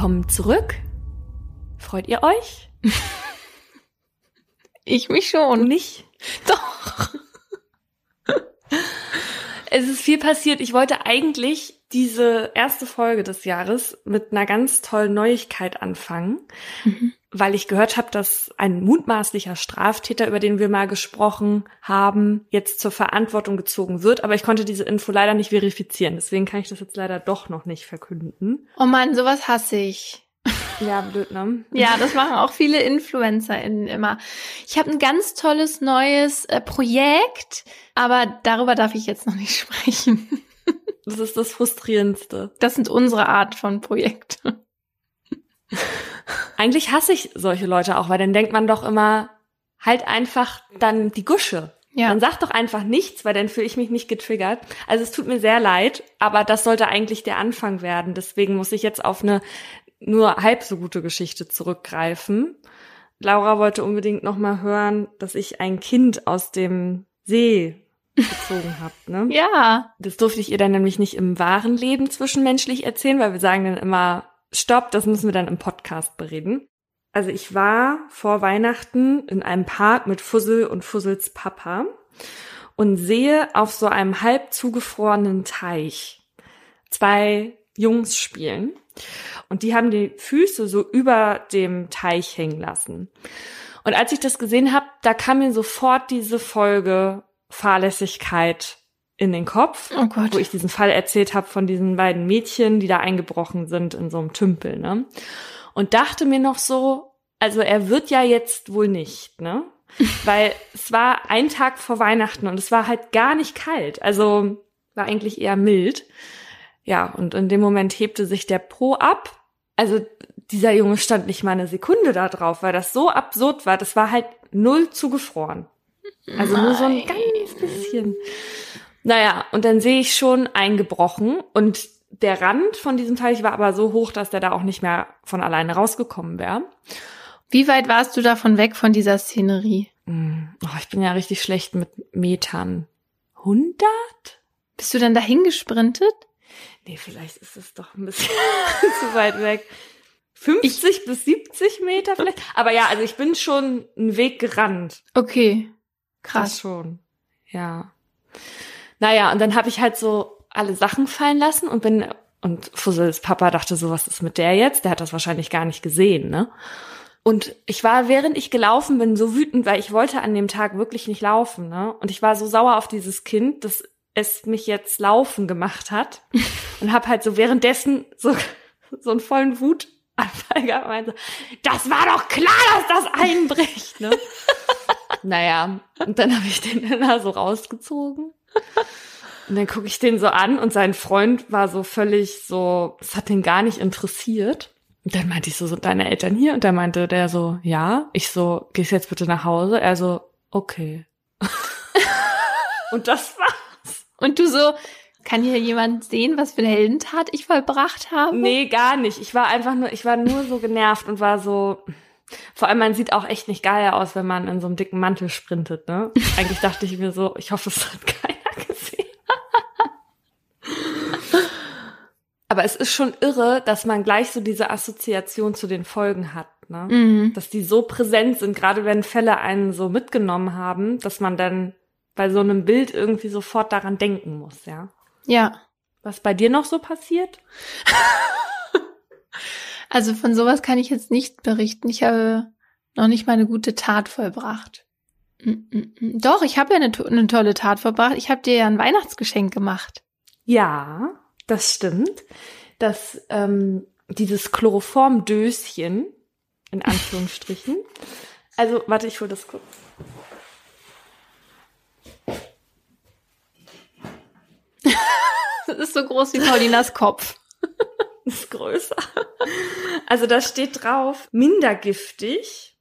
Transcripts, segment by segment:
Willkommen zurück. Freut ihr euch? Ich mich schon. Du nicht? Doch. Es ist viel passiert. Ich wollte eigentlich diese erste Folge des Jahres mit einer ganz tollen Neuigkeit anfangen, mhm. Weil ich gehört habe, dass ein mutmaßlicher Straftäter, über den wir mal gesprochen haben, jetzt zur Verantwortung gezogen wird. Aber ich konnte diese Info leider nicht verifizieren. Deswegen kann ich das jetzt leider doch noch nicht verkünden. Oh Mann, sowas hasse ich. Ja, blöd, ne? Ja, das machen auch viele InfluencerInnen immer. Ich habe ein ganz tolles neues äh, Projekt, aber darüber darf ich jetzt noch nicht sprechen. Das ist das Frustrierendste. Das sind unsere Art von Projekte. Eigentlich hasse ich solche Leute auch, weil dann denkt man doch immer, halt einfach dann die Gusche. Ja. Dann sag doch einfach nichts, weil dann fühle ich mich nicht getriggert. Also es tut mir sehr leid, aber das sollte eigentlich der Anfang werden. Deswegen muss ich jetzt auf eine nur halb so gute Geschichte zurückgreifen. Laura wollte unbedingt noch mal hören, dass ich ein Kind aus dem See gezogen habe, ne? Ja. Das durfte ich ihr dann nämlich nicht im wahren Leben zwischenmenschlich erzählen, weil wir sagen dann immer, stopp, das müssen wir dann im Podcast bereden. Also ich war vor Weihnachten in einem Park mit Fussel und Fussels Papa und sehe auf so einem halb zugefrorenen Teich zwei Jungs spielen. Und die haben die Füße so über dem Teich hängen lassen. Und als ich das gesehen habe, da kam mir sofort diese Folge Fahrlässigkeit in den Kopf, oh wo ich diesen Fall erzählt habe von diesen beiden Mädchen, die da eingebrochen sind in so einem Tümpel, ne? Und dachte mir noch so, also er wird ja jetzt wohl nicht, ne? Weil es war ein Tag vor Weihnachten und es war halt gar nicht kalt, also war eigentlich eher mild. Ja, und in dem Moment hebte sich der Pro ab. Also dieser Junge stand nicht mal eine Sekunde da drauf, weil das so absurd war. Das war halt null zugefroren. Also Nein. nur so ein ganz bisschen. Naja, und dann sehe ich schon eingebrochen und der Rand von diesem Teich war aber so hoch, dass der da auch nicht mehr von alleine rausgekommen wäre. Wie weit warst du davon weg von dieser Szenerie? Hm, oh, ich bin ja richtig schlecht mit Metern. 100? Bist du dann dahin gesprintet? Nee, vielleicht ist es doch ein bisschen zu weit weg. 50 ich, bis 70 Meter vielleicht. Aber ja, also ich bin schon einen Weg gerannt. Okay. Krass. Das schon. Ja. Naja, und dann habe ich halt so alle Sachen fallen lassen und bin, und Fussels Papa dachte so, was ist mit der jetzt? Der hat das wahrscheinlich gar nicht gesehen, ne? Und ich war, während ich gelaufen bin, so wütend, weil ich wollte an dem Tag wirklich nicht laufen, ne? Und ich war so sauer auf dieses Kind, dass es mich jetzt laufen gemacht hat. Und habe halt so währenddessen so, so einen vollen Wutanfall gehabt und meinte, das war doch klar, dass das einbricht, ne? Naja, und dann habe ich den da so rausgezogen. Und dann gucke ich den so an und sein Freund war so völlig so, es hat den gar nicht interessiert. Und dann meinte ich so, sind deine Eltern hier? Und dann meinte der so, ja. Ich so, gehst jetzt bitte nach Hause? Er so, okay. und das war's. Und du so, kann hier jemand sehen, was für eine Heldentat ich vollbracht habe? Nee, gar nicht. Ich war einfach nur, ich war nur so genervt und war so, vor allem, man sieht auch echt nicht geil aus, wenn man in so einem dicken Mantel sprintet, ne? Eigentlich dachte ich mir so, ich hoffe, es hat keiner gesehen. Aber es ist schon irre, dass man gleich so diese Assoziation zu den Folgen hat, ne? Mhm. Dass die so präsent sind, gerade wenn Fälle einen so mitgenommen haben, dass man dann bei so einem Bild irgendwie sofort daran denken muss, ja? Ja. Was bei dir noch so passiert? Also von sowas kann ich jetzt nicht berichten. Ich habe noch nicht mal eine gute Tat vollbracht. Mm, mm, mm. Doch, ich habe ja eine, eine, tolle Tat vollbracht. Ich habe dir ja ein Weihnachtsgeschenk gemacht. Ja, das stimmt. Das ähm, dieses Chloroformdöschen in Anführungsstrichen. also warte, ich hole das kurz. das ist so groß wie Paulinas Kopf ist größer. Also da steht drauf, minder giftig.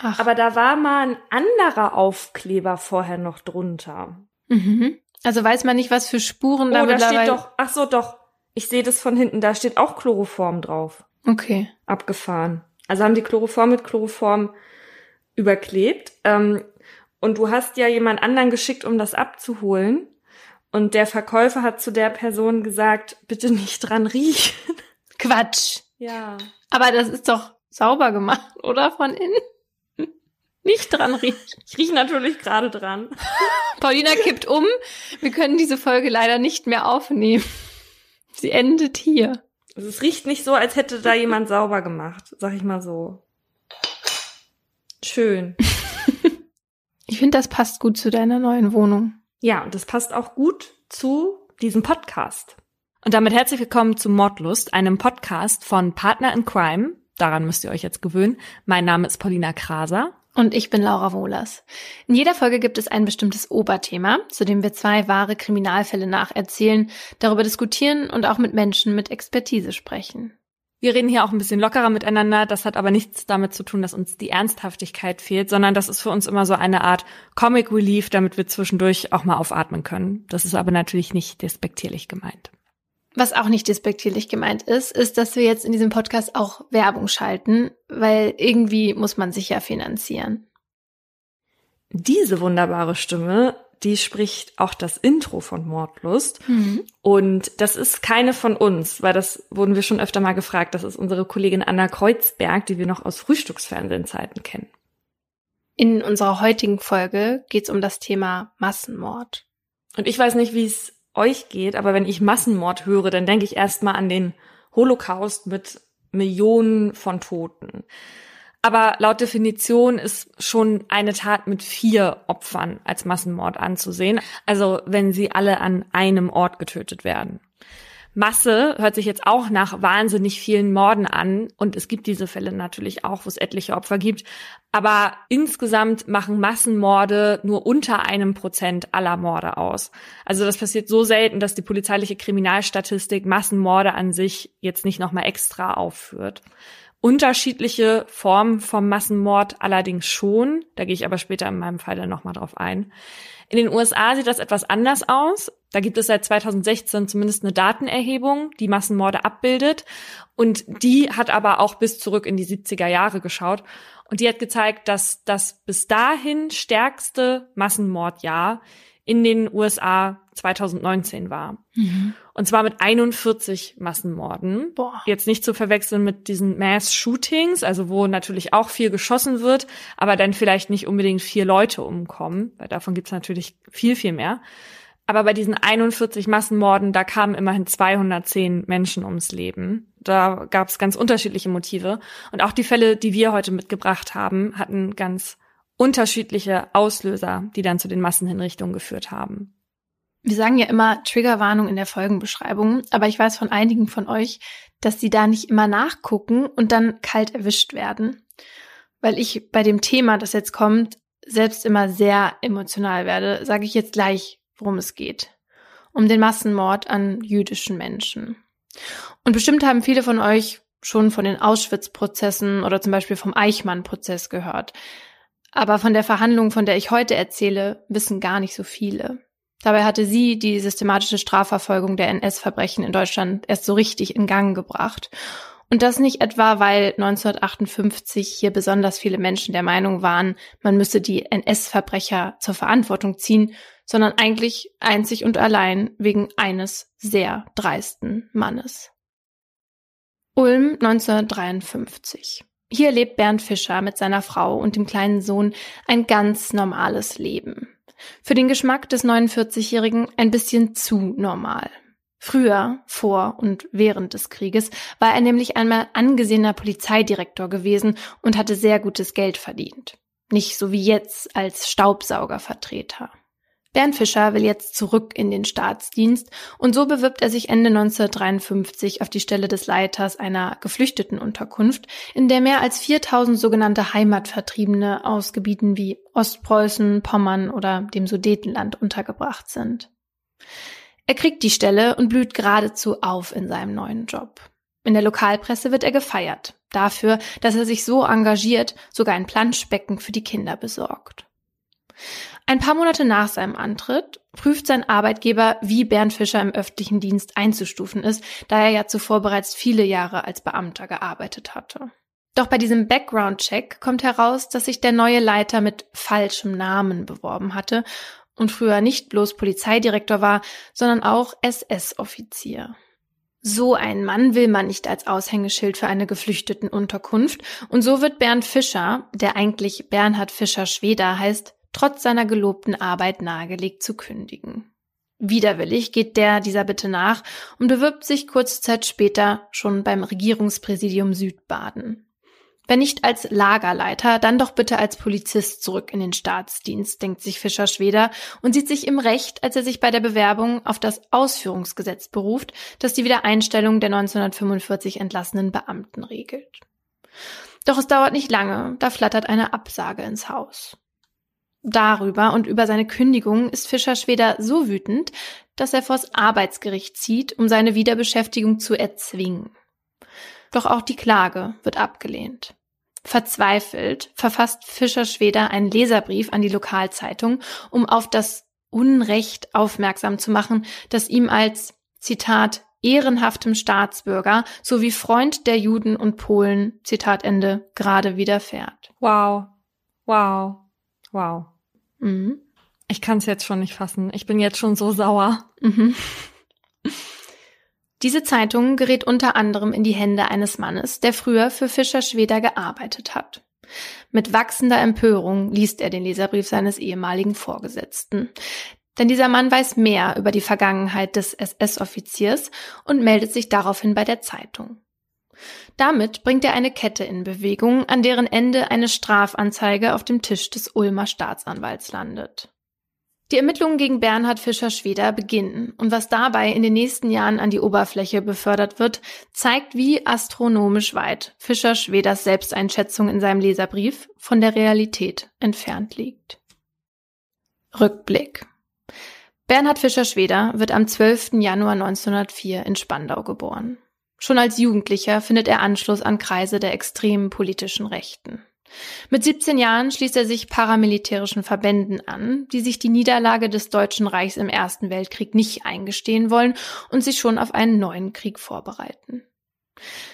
Ach. Aber da war mal ein anderer Aufkleber vorher noch drunter. Mhm. Also weiß man nicht, was für Spuren da oh, da steht doch, ach so, doch. Ich sehe das von hinten, da steht auch Chloroform drauf. Okay. Abgefahren. Also haben die Chloroform mit Chloroform überklebt. Ähm, und du hast ja jemand anderen geschickt, um das abzuholen. Und der Verkäufer hat zu der Person gesagt, bitte nicht dran riechen. Quatsch. Ja. Aber das ist doch sauber gemacht, oder? Von innen? Nicht dran riechen. Ich rieche natürlich gerade dran. Paulina kippt um. Wir können diese Folge leider nicht mehr aufnehmen. Sie endet hier. Also es riecht nicht so, als hätte da jemand sauber gemacht, sag ich mal so. Schön. Ich finde, das passt gut zu deiner neuen Wohnung. Ja, und das passt auch gut zu diesem Podcast. Und damit herzlich willkommen zu Mordlust, einem Podcast von Partner in Crime. Daran müsst ihr euch jetzt gewöhnen. Mein Name ist Paulina Kraser. Und ich bin Laura Wohlers. In jeder Folge gibt es ein bestimmtes Oberthema, zu dem wir zwei wahre Kriminalfälle nacherzählen, darüber diskutieren und auch mit Menschen mit Expertise sprechen. Wir reden hier auch ein bisschen lockerer miteinander. Das hat aber nichts damit zu tun, dass uns die Ernsthaftigkeit fehlt, sondern das ist für uns immer so eine Art Comic Relief, damit wir zwischendurch auch mal aufatmen können. Das ist aber natürlich nicht despektierlich gemeint. Was auch nicht despektierlich gemeint ist, ist, dass wir jetzt in diesem Podcast auch Werbung schalten, weil irgendwie muss man sich ja finanzieren. Diese wunderbare Stimme, die spricht auch das Intro von Mordlust. Mhm. Und das ist keine von uns, weil das wurden wir schon öfter mal gefragt. Das ist unsere Kollegin Anna Kreuzberg, die wir noch aus Frühstücksfernsehzeiten kennen. In unserer heutigen Folge geht es um das Thema Massenmord. Und ich weiß nicht, wie es euch geht, aber wenn ich Massenmord höre, dann denke ich erstmal an den Holocaust mit Millionen von Toten. Aber laut Definition ist schon eine Tat mit vier Opfern als Massenmord anzusehen. Also wenn sie alle an einem Ort getötet werden. Masse hört sich jetzt auch nach wahnsinnig vielen Morden an und es gibt diese Fälle natürlich auch, wo es etliche Opfer gibt. Aber insgesamt machen Massenmorde nur unter einem Prozent aller Morde aus. Also das passiert so selten, dass die polizeiliche Kriminalstatistik Massenmorde an sich jetzt nicht nochmal extra aufführt. Unterschiedliche Formen vom Massenmord allerdings schon. Da gehe ich aber später in meinem Fall dann nochmal drauf ein. In den USA sieht das etwas anders aus. Da gibt es seit 2016 zumindest eine Datenerhebung, die Massenmorde abbildet. Und die hat aber auch bis zurück in die 70er Jahre geschaut. Und die hat gezeigt, dass das bis dahin stärkste Massenmordjahr in den USA 2019 war. Mhm. Und zwar mit 41 Massenmorden. Boah. Jetzt nicht zu verwechseln mit diesen Mass-Shootings, also wo natürlich auch viel geschossen wird, aber dann vielleicht nicht unbedingt vier Leute umkommen, weil davon gibt's natürlich viel, viel mehr. Aber bei diesen 41 Massenmorden, da kamen immerhin 210 Menschen ums Leben. Da gab's ganz unterschiedliche Motive. Und auch die Fälle, die wir heute mitgebracht haben, hatten ganz unterschiedliche Auslöser, die dann zu den Massenhinrichtungen geführt haben. Wir sagen ja immer Triggerwarnung in der Folgenbeschreibung, aber ich weiß von einigen von euch, dass sie da nicht immer nachgucken und dann kalt erwischt werden. Weil ich bei dem Thema, das jetzt kommt, selbst immer sehr emotional werde, sage ich jetzt gleich, worum es geht. Um den Massenmord an jüdischen Menschen. Und bestimmt haben viele von euch schon von den Auschwitz-Prozessen oder zum Beispiel vom Eichmann-Prozess gehört. Aber von der Verhandlung, von der ich heute erzähle, wissen gar nicht so viele. Dabei hatte sie die systematische Strafverfolgung der NS-Verbrechen in Deutschland erst so richtig in Gang gebracht. Und das nicht etwa, weil 1958 hier besonders viele Menschen der Meinung waren, man müsse die NS-Verbrecher zur Verantwortung ziehen, sondern eigentlich einzig und allein wegen eines sehr dreisten Mannes. Ulm 1953. Hier lebt Bernd Fischer mit seiner Frau und dem kleinen Sohn ein ganz normales Leben. Für den Geschmack des 49-Jährigen ein bisschen zu normal. Früher, vor und während des Krieges, war er nämlich einmal angesehener Polizeidirektor gewesen und hatte sehr gutes Geld verdient. Nicht so wie jetzt als Staubsaugervertreter. Bernd Fischer will jetzt zurück in den Staatsdienst und so bewirbt er sich Ende 1953 auf die Stelle des Leiters einer Geflüchtetenunterkunft, in der mehr als 4000 sogenannte Heimatvertriebene aus Gebieten wie Ostpreußen, Pommern oder dem Sudetenland untergebracht sind. Er kriegt die Stelle und blüht geradezu auf in seinem neuen Job. In der Lokalpresse wird er gefeiert, dafür, dass er sich so engagiert, sogar ein Planschbecken für die Kinder besorgt. Ein paar Monate nach seinem Antritt prüft sein Arbeitgeber, wie Bernd Fischer im öffentlichen Dienst einzustufen ist, da er ja zuvor bereits viele Jahre als Beamter gearbeitet hatte. Doch bei diesem Background-Check kommt heraus, dass sich der neue Leiter mit falschem Namen beworben hatte und früher nicht bloß Polizeidirektor war, sondern auch SS-Offizier. So ein Mann will man nicht als Aushängeschild für eine geflüchteten Unterkunft, und so wird Bernd Fischer, der eigentlich Bernhard Fischer Schweder heißt, trotz seiner gelobten Arbeit nahegelegt zu kündigen. Widerwillig geht der dieser Bitte nach und bewirbt sich kurze Zeit später schon beim Regierungspräsidium Südbaden. Wenn nicht als Lagerleiter, dann doch bitte als Polizist zurück in den Staatsdienst, denkt sich Fischer Schweder und sieht sich im Recht, als er sich bei der Bewerbung auf das Ausführungsgesetz beruft, das die Wiedereinstellung der 1945 entlassenen Beamten regelt. Doch es dauert nicht lange, da flattert eine Absage ins Haus. Darüber und über seine Kündigung ist Fischer Schweder so wütend, dass er vors Arbeitsgericht zieht, um seine Wiederbeschäftigung zu erzwingen. Doch auch die Klage wird abgelehnt. Verzweifelt verfasst Fischer Schweder einen Leserbrief an die Lokalzeitung, um auf das Unrecht aufmerksam zu machen, das ihm als, Zitat, ehrenhaftem Staatsbürger sowie Freund der Juden und Polen, Zitat Ende, gerade widerfährt. Wow. Wow. Wow. Mhm. Ich kann es jetzt schon nicht fassen. Ich bin jetzt schon so sauer. Mhm. Diese Zeitung gerät unter anderem in die Hände eines Mannes, der früher für Fischer Schweder gearbeitet hat. Mit wachsender Empörung liest er den Leserbrief seines ehemaligen Vorgesetzten. Denn dieser Mann weiß mehr über die Vergangenheit des SS-Offiziers und meldet sich daraufhin bei der Zeitung. Damit bringt er eine Kette in Bewegung, an deren Ende eine Strafanzeige auf dem Tisch des Ulmer Staatsanwalts landet. Die Ermittlungen gegen Bernhard Fischer-Schweder beginnen und was dabei in den nächsten Jahren an die Oberfläche befördert wird, zeigt, wie astronomisch weit Fischer-Schweders Selbsteinschätzung in seinem Leserbrief von der Realität entfernt liegt. Rückblick Bernhard Fischer-Schweder wird am 12. Januar 1904 in Spandau geboren. Schon als Jugendlicher findet er Anschluss an Kreise der extremen politischen Rechten. Mit 17 Jahren schließt er sich paramilitärischen Verbänden an, die sich die Niederlage des Deutschen Reichs im Ersten Weltkrieg nicht eingestehen wollen und sich schon auf einen neuen Krieg vorbereiten.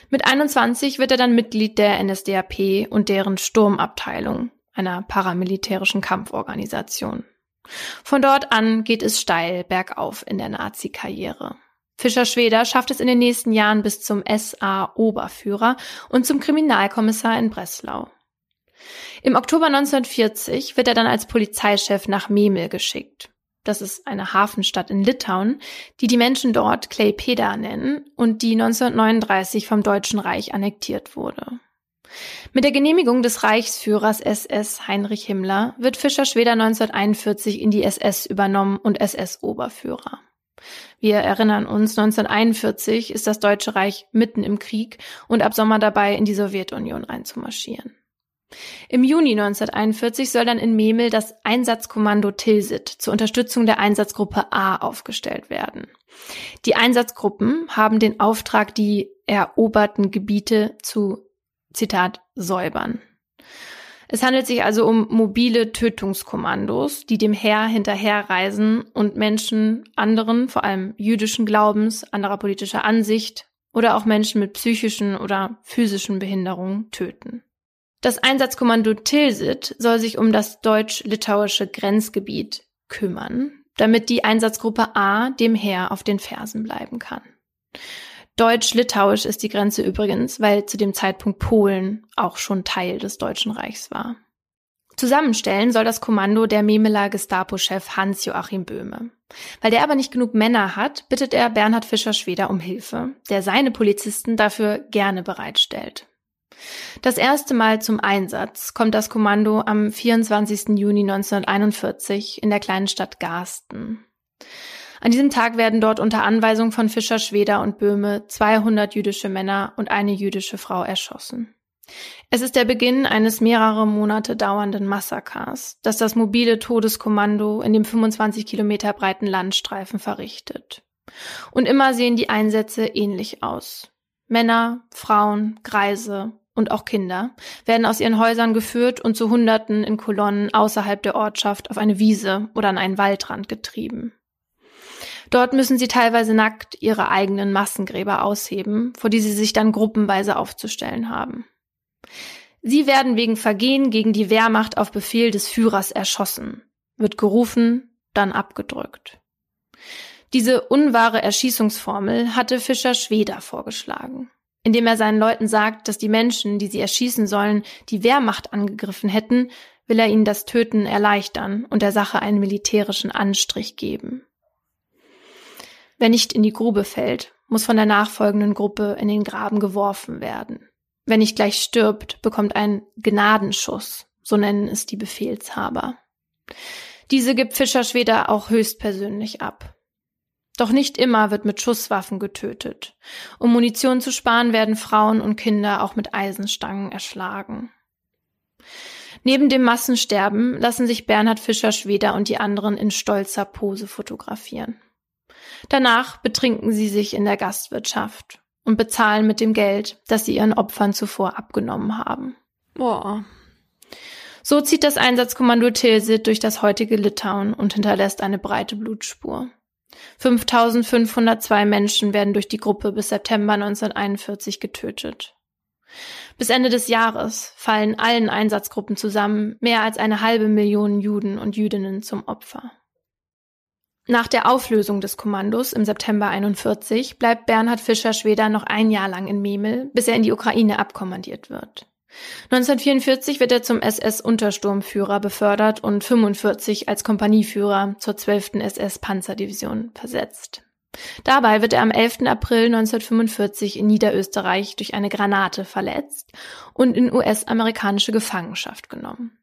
Mit 21 wird er dann Mitglied der NSDAP und deren Sturmabteilung, einer paramilitärischen Kampforganisation. Von dort an geht es steil bergauf in der Nazi-Karriere. Fischer-Schweder schafft es in den nächsten Jahren bis zum SA-Oberführer und zum Kriminalkommissar in Breslau. Im Oktober 1940 wird er dann als Polizeichef nach Memel geschickt. Das ist eine Hafenstadt in Litauen, die die Menschen dort Klaipeda nennen und die 1939 vom Deutschen Reich annektiert wurde. Mit der Genehmigung des Reichsführers SS Heinrich Himmler wird Fischer-Schweder 1941 in die SS übernommen und SS-Oberführer. Wir erinnern uns, 1941 ist das Deutsche Reich mitten im Krieg und ab Sommer dabei, in die Sowjetunion einzumarschieren. Im Juni 1941 soll dann in Memel das Einsatzkommando Tilsit zur Unterstützung der Einsatzgruppe A aufgestellt werden. Die Einsatzgruppen haben den Auftrag, die eroberten Gebiete zu, Zitat, säubern. Es handelt sich also um mobile Tötungskommandos, die dem Heer hinterherreisen und Menschen anderen, vor allem jüdischen Glaubens, anderer politischer Ansicht oder auch Menschen mit psychischen oder physischen Behinderungen töten. Das Einsatzkommando Tilsit soll sich um das deutsch-litauische Grenzgebiet kümmern, damit die Einsatzgruppe A dem Heer auf den Fersen bleiben kann. Deutsch-litauisch ist die Grenze übrigens, weil zu dem Zeitpunkt Polen auch schon Teil des Deutschen Reichs war. Zusammenstellen soll das Kommando der Memeler Gestapo-Chef Hans-Joachim Böhme. Weil der aber nicht genug Männer hat, bittet er Bernhard Fischer-Schweder um Hilfe, der seine Polizisten dafür gerne bereitstellt. Das erste Mal zum Einsatz kommt das Kommando am 24. Juni 1941 in der kleinen Stadt Garsten. An diesem Tag werden dort unter Anweisung von Fischer, Schweder und Böhme 200 jüdische Männer und eine jüdische Frau erschossen. Es ist der Beginn eines mehrere Monate dauernden Massakers, das das mobile Todeskommando in dem 25 Kilometer breiten Landstreifen verrichtet. Und immer sehen die Einsätze ähnlich aus. Männer, Frauen, Greise und auch Kinder werden aus ihren Häusern geführt und zu Hunderten in Kolonnen außerhalb der Ortschaft auf eine Wiese oder an einen Waldrand getrieben. Dort müssen sie teilweise nackt ihre eigenen Massengräber ausheben, vor die sie sich dann gruppenweise aufzustellen haben. Sie werden wegen Vergehen gegen die Wehrmacht auf Befehl des Führers erschossen, wird gerufen, dann abgedrückt. Diese unwahre Erschießungsformel hatte Fischer Schweder vorgeschlagen, indem er seinen Leuten sagt, dass die Menschen, die sie erschießen sollen, die Wehrmacht angegriffen hätten, will er ihnen das Töten erleichtern und der Sache einen militärischen Anstrich geben. Wer nicht in die Grube fällt, muss von der nachfolgenden Gruppe in den Graben geworfen werden. Wer nicht gleich stirbt, bekommt einen Gnadenschuss, so nennen es die Befehlshaber. Diese gibt Fischer Schweder auch höchstpersönlich ab. Doch nicht immer wird mit Schusswaffen getötet. Um Munition zu sparen, werden Frauen und Kinder auch mit Eisenstangen erschlagen. Neben dem Massensterben lassen sich Bernhard Fischer Schweder und die anderen in stolzer Pose fotografieren. Danach betrinken sie sich in der Gastwirtschaft und bezahlen mit dem Geld, das sie ihren Opfern zuvor abgenommen haben. Boah. So zieht das Einsatzkommando Tilsit durch das heutige Litauen und hinterlässt eine breite Blutspur. 5502 Menschen werden durch die Gruppe bis September 1941 getötet. Bis Ende des Jahres fallen allen Einsatzgruppen zusammen mehr als eine halbe Million Juden und Jüdinnen zum Opfer. Nach der Auflösung des Kommandos im September 41 bleibt Bernhard Fischer Schweder noch ein Jahr lang in Memel, bis er in die Ukraine abkommandiert wird. 1944 wird er zum SS-Untersturmführer befördert und 45 als Kompanieführer zur 12. SS-Panzerdivision versetzt. Dabei wird er am 11. April 1945 in Niederösterreich durch eine Granate verletzt und in US-amerikanische Gefangenschaft genommen.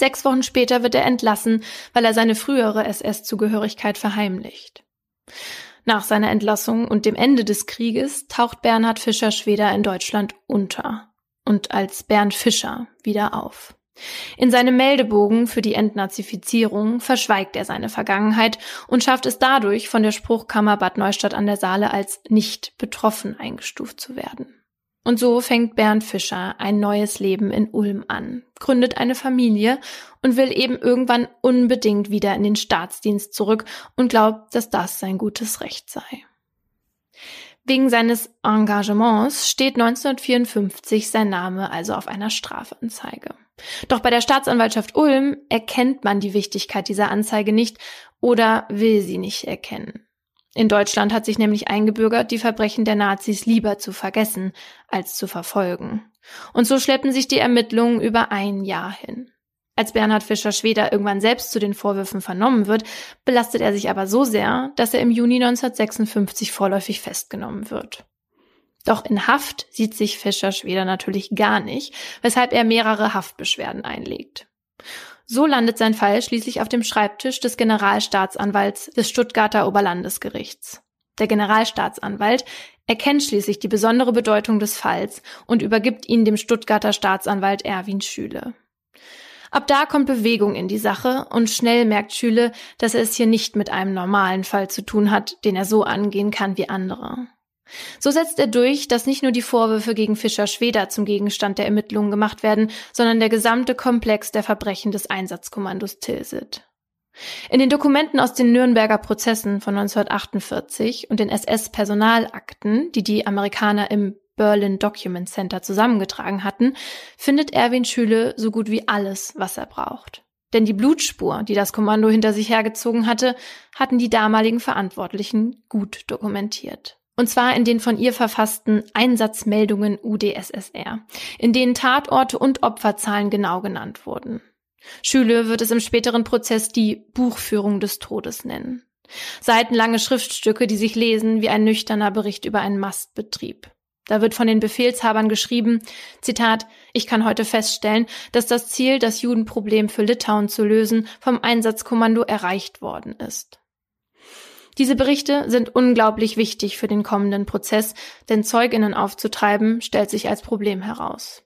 Sechs Wochen später wird er entlassen, weil er seine frühere SS-Zugehörigkeit verheimlicht. Nach seiner Entlassung und dem Ende des Krieges taucht Bernhard Fischer Schweder in Deutschland unter und als Bernd Fischer wieder auf. In seinem Meldebogen für die Entnazifizierung verschweigt er seine Vergangenheit und schafft es dadurch, von der Spruchkammer Bad Neustadt an der Saale als nicht betroffen eingestuft zu werden. Und so fängt Bernd Fischer ein neues Leben in Ulm an, gründet eine Familie und will eben irgendwann unbedingt wieder in den Staatsdienst zurück und glaubt, dass das sein gutes Recht sei. Wegen seines Engagements steht 1954 sein Name also auf einer Strafanzeige. Doch bei der Staatsanwaltschaft Ulm erkennt man die Wichtigkeit dieser Anzeige nicht oder will sie nicht erkennen. In Deutschland hat sich nämlich eingebürgert, die Verbrechen der Nazis lieber zu vergessen als zu verfolgen. Und so schleppen sich die Ermittlungen über ein Jahr hin. Als Bernhard Fischer Schweder irgendwann selbst zu den Vorwürfen vernommen wird, belastet er sich aber so sehr, dass er im Juni 1956 vorläufig festgenommen wird. Doch in Haft sieht sich Fischer Schweder natürlich gar nicht, weshalb er mehrere Haftbeschwerden einlegt. So landet sein Fall schließlich auf dem Schreibtisch des Generalstaatsanwalts des Stuttgarter Oberlandesgerichts. Der Generalstaatsanwalt erkennt schließlich die besondere Bedeutung des Falls und übergibt ihn dem Stuttgarter Staatsanwalt Erwin Schüle. Ab da kommt Bewegung in die Sache und schnell merkt Schüle, dass er es hier nicht mit einem normalen Fall zu tun hat, den er so angehen kann wie andere. So setzt er durch, dass nicht nur die Vorwürfe gegen Fischer Schweder zum Gegenstand der Ermittlungen gemacht werden, sondern der gesamte Komplex der Verbrechen des Einsatzkommandos Tilsit. In den Dokumenten aus den Nürnberger Prozessen von 1948 und den SS-Personalakten, die die Amerikaner im Berlin Document Center zusammengetragen hatten, findet Erwin Schüle so gut wie alles, was er braucht. Denn die Blutspur, die das Kommando hinter sich hergezogen hatte, hatten die damaligen Verantwortlichen gut dokumentiert. Und zwar in den von ihr verfassten Einsatzmeldungen UdSSR, in denen Tatorte und Opferzahlen genau genannt wurden. Schüle wird es im späteren Prozess die Buchführung des Todes nennen. Seitenlange Schriftstücke, die sich lesen wie ein nüchterner Bericht über einen Mastbetrieb. Da wird von den Befehlshabern geschrieben, Zitat, ich kann heute feststellen, dass das Ziel, das Judenproblem für Litauen zu lösen, vom Einsatzkommando erreicht worden ist. Diese Berichte sind unglaublich wichtig für den kommenden Prozess, denn Zeuginnen aufzutreiben stellt sich als Problem heraus.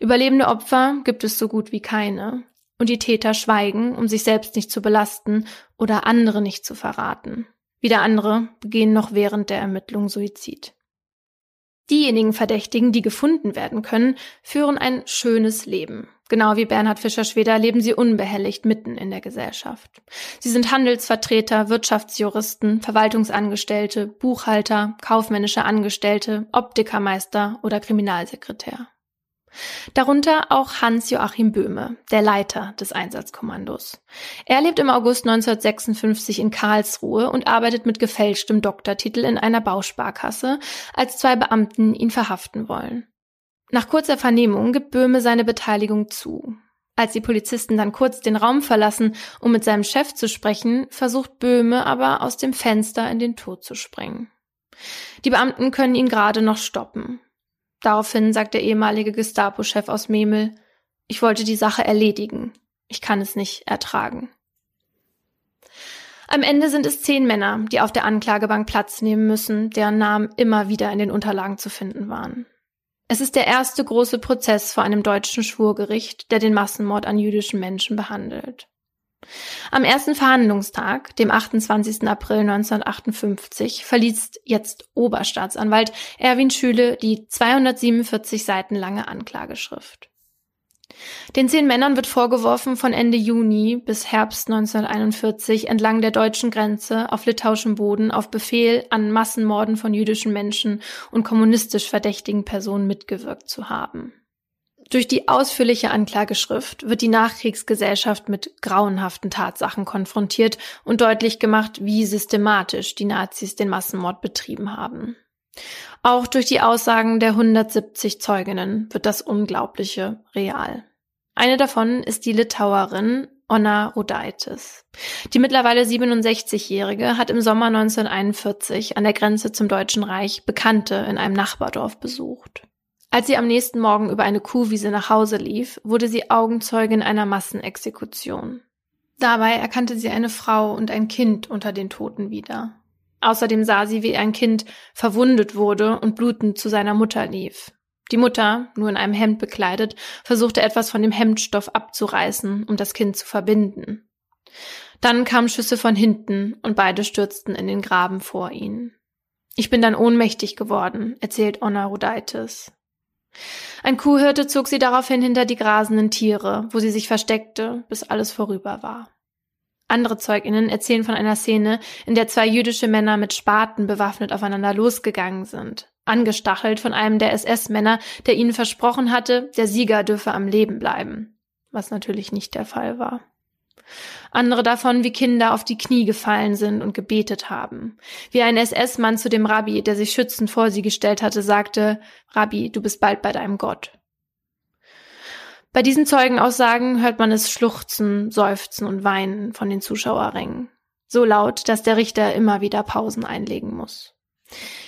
Überlebende Opfer gibt es so gut wie keine, und die Täter schweigen, um sich selbst nicht zu belasten oder andere nicht zu verraten. Wieder andere begehen noch während der Ermittlung Suizid. Diejenigen Verdächtigen, die gefunden werden können, führen ein schönes Leben. Genau wie Bernhard Fischer-Schweder leben sie unbehelligt mitten in der Gesellschaft. Sie sind Handelsvertreter, Wirtschaftsjuristen, Verwaltungsangestellte, Buchhalter, kaufmännische Angestellte, Optikermeister oder Kriminalsekretär. Darunter auch Hans-Joachim Böhme, der Leiter des Einsatzkommandos. Er lebt im August 1956 in Karlsruhe und arbeitet mit gefälschtem Doktortitel in einer Bausparkasse, als zwei Beamten ihn verhaften wollen. Nach kurzer Vernehmung gibt Böhme seine Beteiligung zu. Als die Polizisten dann kurz den Raum verlassen, um mit seinem Chef zu sprechen, versucht Böhme aber aus dem Fenster in den Tod zu springen. Die Beamten können ihn gerade noch stoppen. Daraufhin sagt der ehemalige Gestapo-Chef aus Memel, ich wollte die Sache erledigen. Ich kann es nicht ertragen. Am Ende sind es zehn Männer, die auf der Anklagebank Platz nehmen müssen, deren Namen immer wieder in den Unterlagen zu finden waren. Es ist der erste große Prozess vor einem deutschen Schwurgericht, der den Massenmord an jüdischen Menschen behandelt. Am ersten Verhandlungstag, dem 28. April 1958, verließ jetzt Oberstaatsanwalt Erwin Schüle die 247 Seiten lange Anklageschrift. Den zehn Männern wird vorgeworfen, von Ende Juni bis Herbst 1941 entlang der deutschen Grenze auf litauischem Boden auf Befehl an Massenmorden von jüdischen Menschen und kommunistisch verdächtigen Personen mitgewirkt zu haben. Durch die ausführliche Anklageschrift wird die Nachkriegsgesellschaft mit grauenhaften Tatsachen konfrontiert und deutlich gemacht, wie systematisch die Nazis den Massenmord betrieben haben. Auch durch die Aussagen der 170 Zeuginnen wird das Unglaubliche real. Eine davon ist die Litauerin Onna Rudaitis. Die mittlerweile 67-Jährige hat im Sommer 1941 an der Grenze zum Deutschen Reich Bekannte in einem Nachbardorf besucht. Als sie am nächsten Morgen über eine Kuhwiese nach Hause lief, wurde sie Augenzeugin einer Massenexekution. Dabei erkannte sie eine Frau und ein Kind unter den Toten wieder. Außerdem sah sie, wie ein Kind verwundet wurde und blutend zu seiner Mutter lief. Die Mutter, nur in einem Hemd bekleidet, versuchte etwas von dem Hemdstoff abzureißen, um das Kind zu verbinden. Dann kamen Schüsse von hinten und beide stürzten in den Graben vor ihnen. Ich bin dann ohnmächtig geworden, erzählt Onna Rudaitis. Ein Kuhhirte zog sie daraufhin hinter die grasenden Tiere, wo sie sich versteckte, bis alles vorüber war. Andere Zeuginnen erzählen von einer Szene, in der zwei jüdische Männer mit Spaten bewaffnet aufeinander losgegangen sind, angestachelt von einem der SS-Männer, der ihnen versprochen hatte, der Sieger dürfe am Leben bleiben, was natürlich nicht der Fall war. Andere davon, wie Kinder auf die Knie gefallen sind und gebetet haben. Wie ein SS-Mann zu dem Rabbi, der sich schützend vor sie gestellt hatte, sagte, Rabbi, du bist bald bei deinem Gott. Bei diesen Zeugenaussagen hört man es schluchzen, seufzen und weinen von den Zuschauerrängen. So laut, dass der Richter immer wieder Pausen einlegen muss.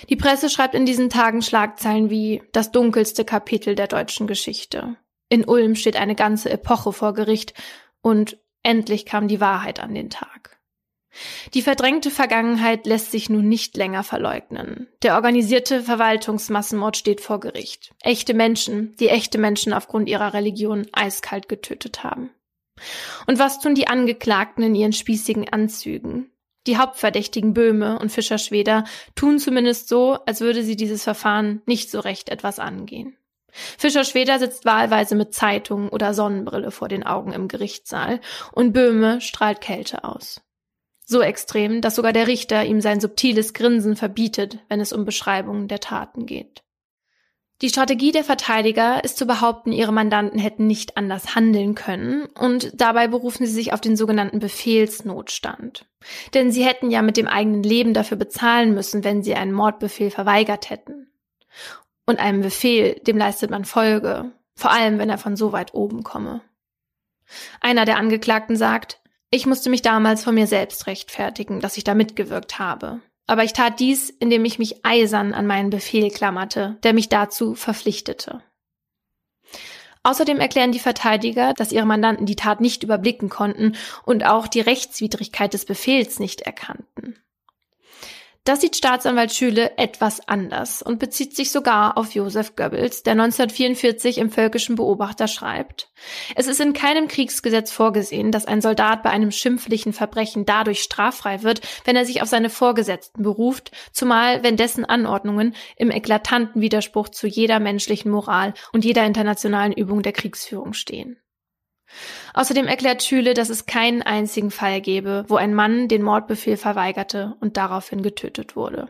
Die Presse schreibt in diesen Tagen Schlagzeilen wie das dunkelste Kapitel der deutschen Geschichte. In Ulm steht eine ganze Epoche vor Gericht und Endlich kam die Wahrheit an den Tag. Die verdrängte Vergangenheit lässt sich nun nicht länger verleugnen. Der organisierte Verwaltungsmassenmord steht vor Gericht. Echte Menschen, die echte Menschen aufgrund ihrer Religion eiskalt getötet haben. Und was tun die Angeklagten in ihren spießigen Anzügen? Die Hauptverdächtigen Böhme und Fischer Schweder tun zumindest so, als würde sie dieses Verfahren nicht so recht etwas angehen. Fischer Schweder sitzt wahlweise mit Zeitung oder Sonnenbrille vor den Augen im Gerichtssaal und Böhme strahlt Kälte aus. So extrem, dass sogar der Richter ihm sein subtiles Grinsen verbietet, wenn es um Beschreibungen der Taten geht. Die Strategie der Verteidiger ist zu behaupten, ihre Mandanten hätten nicht anders handeln können und dabei berufen sie sich auf den sogenannten Befehlsnotstand. Denn sie hätten ja mit dem eigenen Leben dafür bezahlen müssen, wenn sie einen Mordbefehl verweigert hätten. Und einem Befehl, dem leistet man Folge, vor allem wenn er von so weit oben komme. Einer der Angeklagten sagt, ich musste mich damals von mir selbst rechtfertigen, dass ich da mitgewirkt habe. Aber ich tat dies, indem ich mich eisern an meinen Befehl klammerte, der mich dazu verpflichtete. Außerdem erklären die Verteidiger, dass ihre Mandanten die Tat nicht überblicken konnten und auch die Rechtswidrigkeit des Befehls nicht erkannten. Das sieht Staatsanwalt Schüle etwas anders und bezieht sich sogar auf Josef Goebbels, der 1944 im Völkischen Beobachter schreibt. Es ist in keinem Kriegsgesetz vorgesehen, dass ein Soldat bei einem schimpflichen Verbrechen dadurch straffrei wird, wenn er sich auf seine Vorgesetzten beruft, zumal wenn dessen Anordnungen im eklatanten Widerspruch zu jeder menschlichen Moral und jeder internationalen Übung der Kriegsführung stehen. Außerdem erklärt Schüle, dass es keinen einzigen Fall gebe, wo ein Mann den Mordbefehl verweigerte und daraufhin getötet wurde.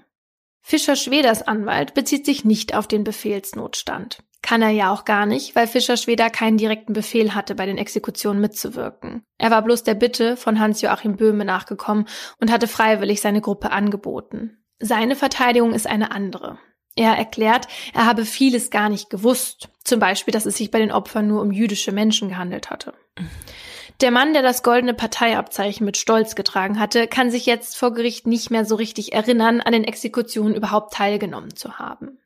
Fischer Schweders Anwalt bezieht sich nicht auf den Befehlsnotstand. Kann er ja auch gar nicht, weil Fischer Schweder keinen direkten Befehl hatte, bei den Exekutionen mitzuwirken. Er war bloß der Bitte von Hans-Joachim Böhme nachgekommen und hatte freiwillig seine Gruppe angeboten. Seine Verteidigung ist eine andere. Er erklärt, er habe vieles gar nicht gewusst. Zum Beispiel, dass es sich bei den Opfern nur um jüdische Menschen gehandelt hatte. Der Mann, der das goldene Parteiabzeichen mit Stolz getragen hatte, kann sich jetzt vor Gericht nicht mehr so richtig erinnern, an den Exekutionen überhaupt teilgenommen zu haben.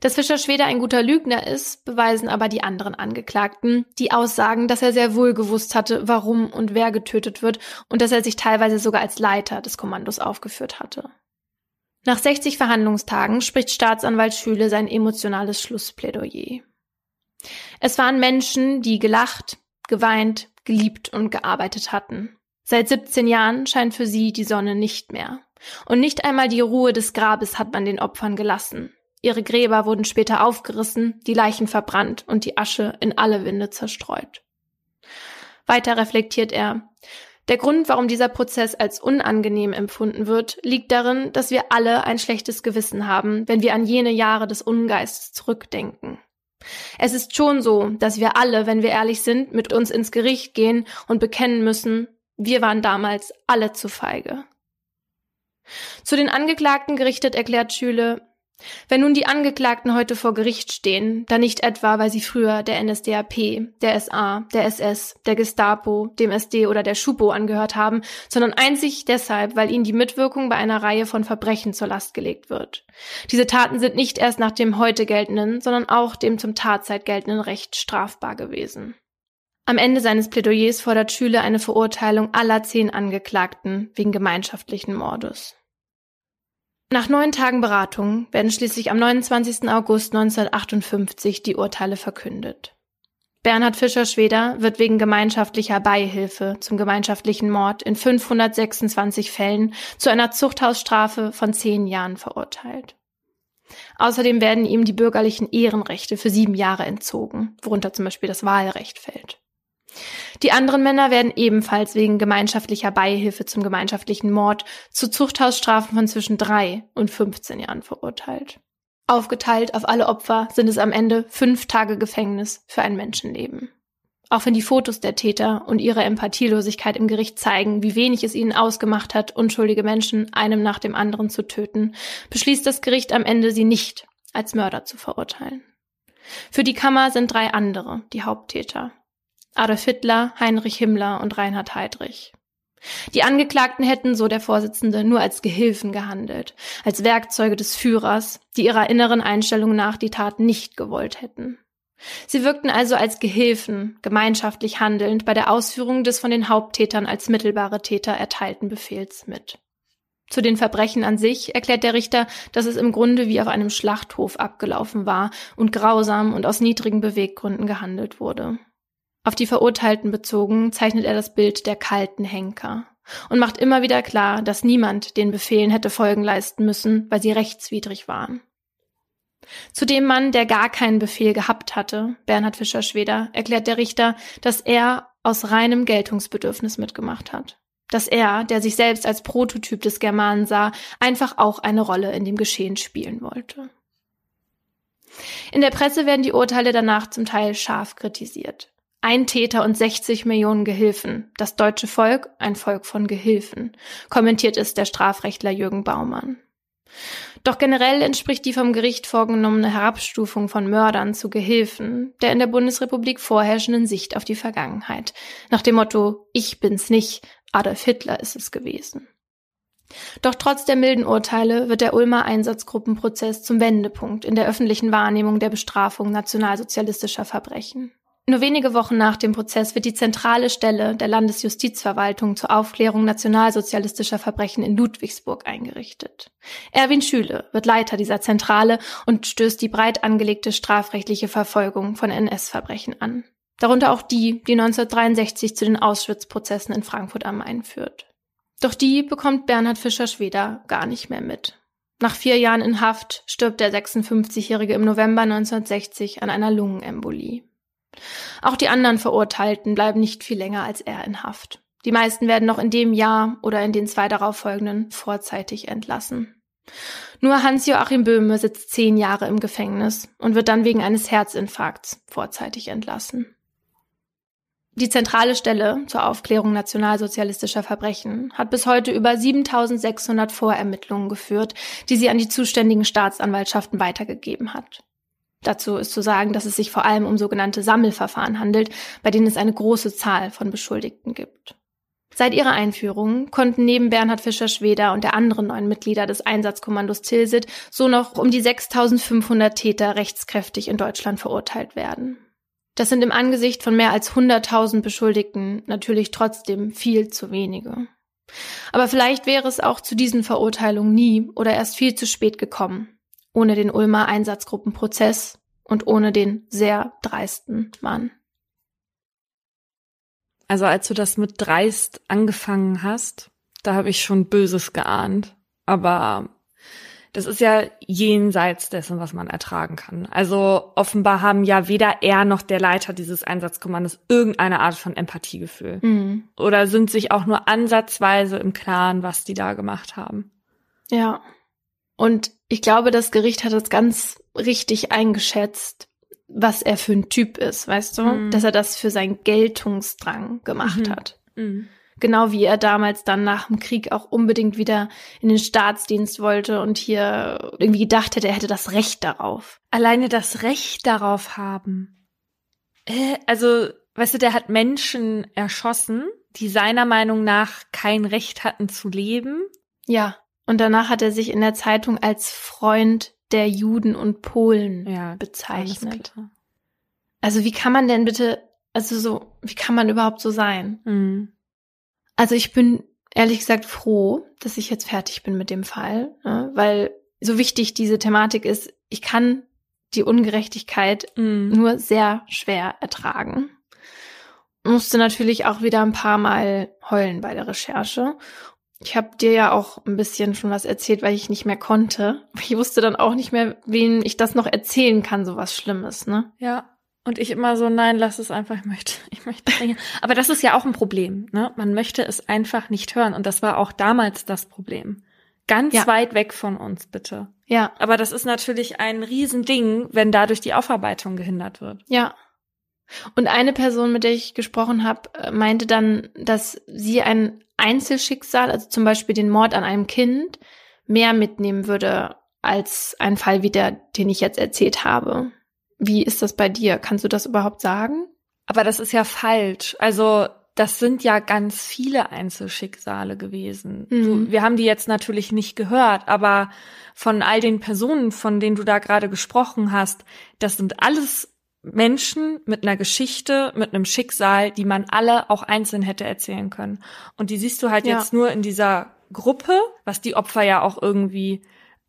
Dass Fischer Schweder ein guter Lügner ist, beweisen aber die anderen Angeklagten, die aussagen, dass er sehr wohl gewusst hatte, warum und wer getötet wird und dass er sich teilweise sogar als Leiter des Kommandos aufgeführt hatte. Nach 60 Verhandlungstagen spricht Staatsanwalt Schüle sein emotionales Schlussplädoyer. Es waren Menschen, die gelacht, geweint, geliebt und gearbeitet hatten. Seit 17 Jahren scheint für sie die Sonne nicht mehr. Und nicht einmal die Ruhe des Grabes hat man den Opfern gelassen. Ihre Gräber wurden später aufgerissen, die Leichen verbrannt und die Asche in alle Winde zerstreut. Weiter reflektiert er, der Grund, warum dieser Prozess als unangenehm empfunden wird, liegt darin, dass wir alle ein schlechtes Gewissen haben, wenn wir an jene Jahre des Ungeistes zurückdenken. Es ist schon so, dass wir alle, wenn wir ehrlich sind, mit uns ins Gericht gehen und bekennen müssen, wir waren damals alle zu feige. Zu den Angeklagten gerichtet erklärt Schüle, wenn nun die Angeklagten heute vor Gericht stehen, dann nicht etwa, weil sie früher der NSDAP, der SA, der SS, der Gestapo, dem SD oder der Schupo angehört haben, sondern einzig deshalb, weil ihnen die Mitwirkung bei einer Reihe von Verbrechen zur Last gelegt wird. Diese Taten sind nicht erst nach dem heute geltenden, sondern auch dem zum Tatzeit geltenden Recht strafbar gewesen. Am Ende seines Plädoyers fordert Schüle eine Verurteilung aller zehn Angeklagten wegen gemeinschaftlichen Mordes. Nach neun Tagen Beratung werden schließlich am 29. August 1958 die Urteile verkündet. Bernhard Fischer-Schweder wird wegen gemeinschaftlicher Beihilfe zum gemeinschaftlichen Mord in 526 Fällen zu einer Zuchthausstrafe von zehn Jahren verurteilt. Außerdem werden ihm die bürgerlichen Ehrenrechte für sieben Jahre entzogen, worunter zum Beispiel das Wahlrecht fällt. Die anderen Männer werden ebenfalls wegen gemeinschaftlicher Beihilfe zum gemeinschaftlichen Mord zu Zuchthausstrafen von zwischen drei und 15 Jahren verurteilt. Aufgeteilt auf alle Opfer sind es am Ende fünf Tage Gefängnis für ein Menschenleben. Auch wenn die Fotos der Täter und ihre Empathielosigkeit im Gericht zeigen, wie wenig es ihnen ausgemacht hat, unschuldige Menschen einem nach dem anderen zu töten, beschließt das Gericht am Ende, sie nicht als Mörder zu verurteilen. Für die Kammer sind drei andere die Haupttäter. Adolf Hitler, Heinrich Himmler und Reinhard Heydrich. Die Angeklagten hätten, so der Vorsitzende, nur als Gehilfen gehandelt, als Werkzeuge des Führers, die ihrer inneren Einstellung nach die Tat nicht gewollt hätten. Sie wirkten also als Gehilfen, gemeinschaftlich handelnd, bei der Ausführung des von den Haupttätern als mittelbare Täter erteilten Befehls mit. Zu den Verbrechen an sich erklärt der Richter, dass es im Grunde wie auf einem Schlachthof abgelaufen war und grausam und aus niedrigen Beweggründen gehandelt wurde. Auf die Verurteilten bezogen zeichnet er das Bild der kalten Henker und macht immer wieder klar, dass niemand den Befehlen hätte Folgen leisten müssen, weil sie rechtswidrig waren. Zu dem Mann, der gar keinen Befehl gehabt hatte, Bernhard Fischer-Schweder, erklärt der Richter, dass er aus reinem Geltungsbedürfnis mitgemacht hat. Dass er, der sich selbst als Prototyp des Germanen sah, einfach auch eine Rolle in dem Geschehen spielen wollte. In der Presse werden die Urteile danach zum Teil scharf kritisiert. Ein Täter und 60 Millionen Gehilfen. Das deutsche Volk, ein Volk von Gehilfen, kommentiert es der Strafrechtler Jürgen Baumann. Doch generell entspricht die vom Gericht vorgenommene Herabstufung von Mördern zu Gehilfen der in der Bundesrepublik vorherrschenden Sicht auf die Vergangenheit, nach dem Motto Ich bin's nicht, Adolf Hitler ist es gewesen. Doch trotz der milden Urteile wird der Ulmer Einsatzgruppenprozess zum Wendepunkt in der öffentlichen Wahrnehmung der Bestrafung nationalsozialistischer Verbrechen. Nur wenige Wochen nach dem Prozess wird die zentrale Stelle der Landesjustizverwaltung zur Aufklärung nationalsozialistischer Verbrechen in Ludwigsburg eingerichtet. Erwin Schüle wird Leiter dieser Zentrale und stößt die breit angelegte strafrechtliche Verfolgung von NS-Verbrechen an. Darunter auch die, die 1963 zu den Auschwitz-Prozessen in Frankfurt am Main führt. Doch die bekommt Bernhard Fischer-Schweder gar nicht mehr mit. Nach vier Jahren in Haft stirbt der 56-Jährige im November 1960 an einer Lungenembolie. Auch die anderen Verurteilten bleiben nicht viel länger als er in Haft. Die meisten werden noch in dem Jahr oder in den zwei darauffolgenden vorzeitig entlassen. Nur Hans-Joachim Böhme sitzt zehn Jahre im Gefängnis und wird dann wegen eines Herzinfarkts vorzeitig entlassen. Die zentrale Stelle zur Aufklärung nationalsozialistischer Verbrechen hat bis heute über 7600 Vorermittlungen geführt, die sie an die zuständigen Staatsanwaltschaften weitergegeben hat. Dazu ist zu sagen, dass es sich vor allem um sogenannte Sammelverfahren handelt, bei denen es eine große Zahl von Beschuldigten gibt. Seit ihrer Einführung konnten neben Bernhard Fischer-Schweder und der anderen neuen Mitglieder des Einsatzkommandos Tilsit so noch um die 6500 Täter rechtskräftig in Deutschland verurteilt werden. Das sind im Angesicht von mehr als 100.000 Beschuldigten natürlich trotzdem viel zu wenige. Aber vielleicht wäre es auch zu diesen Verurteilungen nie oder erst viel zu spät gekommen, ohne den Ulmer Einsatzgruppenprozess und ohne den sehr dreisten Mann. Also als du das mit dreist angefangen hast, da habe ich schon Böses geahnt. Aber das ist ja jenseits dessen, was man ertragen kann. Also offenbar haben ja weder er noch der Leiter dieses Einsatzkommandos irgendeine Art von Empathiegefühl. Mhm. Oder sind sich auch nur ansatzweise im Klaren, was die da gemacht haben. Ja. Und ich glaube, das Gericht hat das ganz richtig eingeschätzt, was er für ein Typ ist, weißt du? Mhm. Dass er das für seinen Geltungsdrang gemacht mhm. hat. Mhm. Genau wie er damals dann nach dem Krieg auch unbedingt wieder in den Staatsdienst wollte und hier irgendwie gedacht hätte, er hätte das Recht darauf. Alleine das Recht darauf haben. Äh, also, weißt du, der hat Menschen erschossen, die seiner Meinung nach kein Recht hatten zu leben. Ja. Und danach hat er sich in der Zeitung als Freund der Juden und Polen ja, bezeichnet. Also wie kann man denn bitte, also so, wie kann man überhaupt so sein? Mhm. Also ich bin ehrlich gesagt froh, dass ich jetzt fertig bin mit dem Fall, ne? weil so wichtig diese Thematik ist, ich kann die Ungerechtigkeit mhm. nur sehr schwer ertragen. Musste natürlich auch wieder ein paar Mal heulen bei der Recherche ich habe dir ja auch ein bisschen schon was erzählt, weil ich nicht mehr konnte. Ich wusste dann auch nicht mehr, wen ich das noch erzählen kann, so was Schlimmes, ne? Ja. Und ich immer so, nein, lass es einfach, ich möchte, ich möchte. Aber das ist ja auch ein Problem, ne? Man möchte es einfach nicht hören. Und das war auch damals das Problem. Ganz ja. weit weg von uns, bitte. Ja. Aber das ist natürlich ein Riesending, wenn dadurch die Aufarbeitung gehindert wird. Ja. Und eine Person, mit der ich gesprochen habe, äh, meinte dann, dass sie ein Einzelschicksal, also zum Beispiel den Mord an einem Kind, mehr mitnehmen würde als ein Fall wie der, den ich jetzt erzählt habe. Wie ist das bei dir? Kannst du das überhaupt sagen? Aber das ist ja falsch. Also das sind ja ganz viele Einzelschicksale gewesen. Mhm. Du, wir haben die jetzt natürlich nicht gehört, aber von all den Personen, von denen du da gerade gesprochen hast, das sind alles Menschen mit einer Geschichte, mit einem Schicksal, die man alle auch einzeln hätte erzählen können. Und die siehst du halt ja. jetzt nur in dieser Gruppe, was die Opfer ja auch irgendwie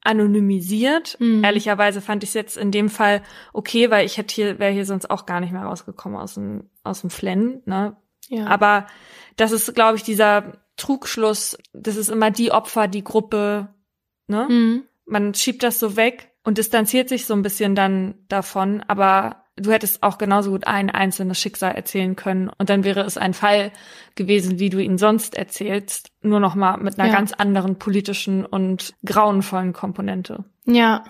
anonymisiert. Mhm. Ehrlicherweise fand ich es jetzt in dem Fall okay, weil ich hätte hier, wäre hier sonst auch gar nicht mehr rausgekommen aus dem, aus dem Flennen, ne? Ja. Aber das ist, glaube ich, dieser Trugschluss, das ist immer die Opfer, die Gruppe, ne? Mhm. Man schiebt das so weg und distanziert sich so ein bisschen dann davon, aber du hättest auch genauso gut ein einzelnes Schicksal erzählen können und dann wäre es ein Fall gewesen, wie du ihn sonst erzählst, nur noch mal mit einer ja. ganz anderen politischen und grauenvollen Komponente. Ja.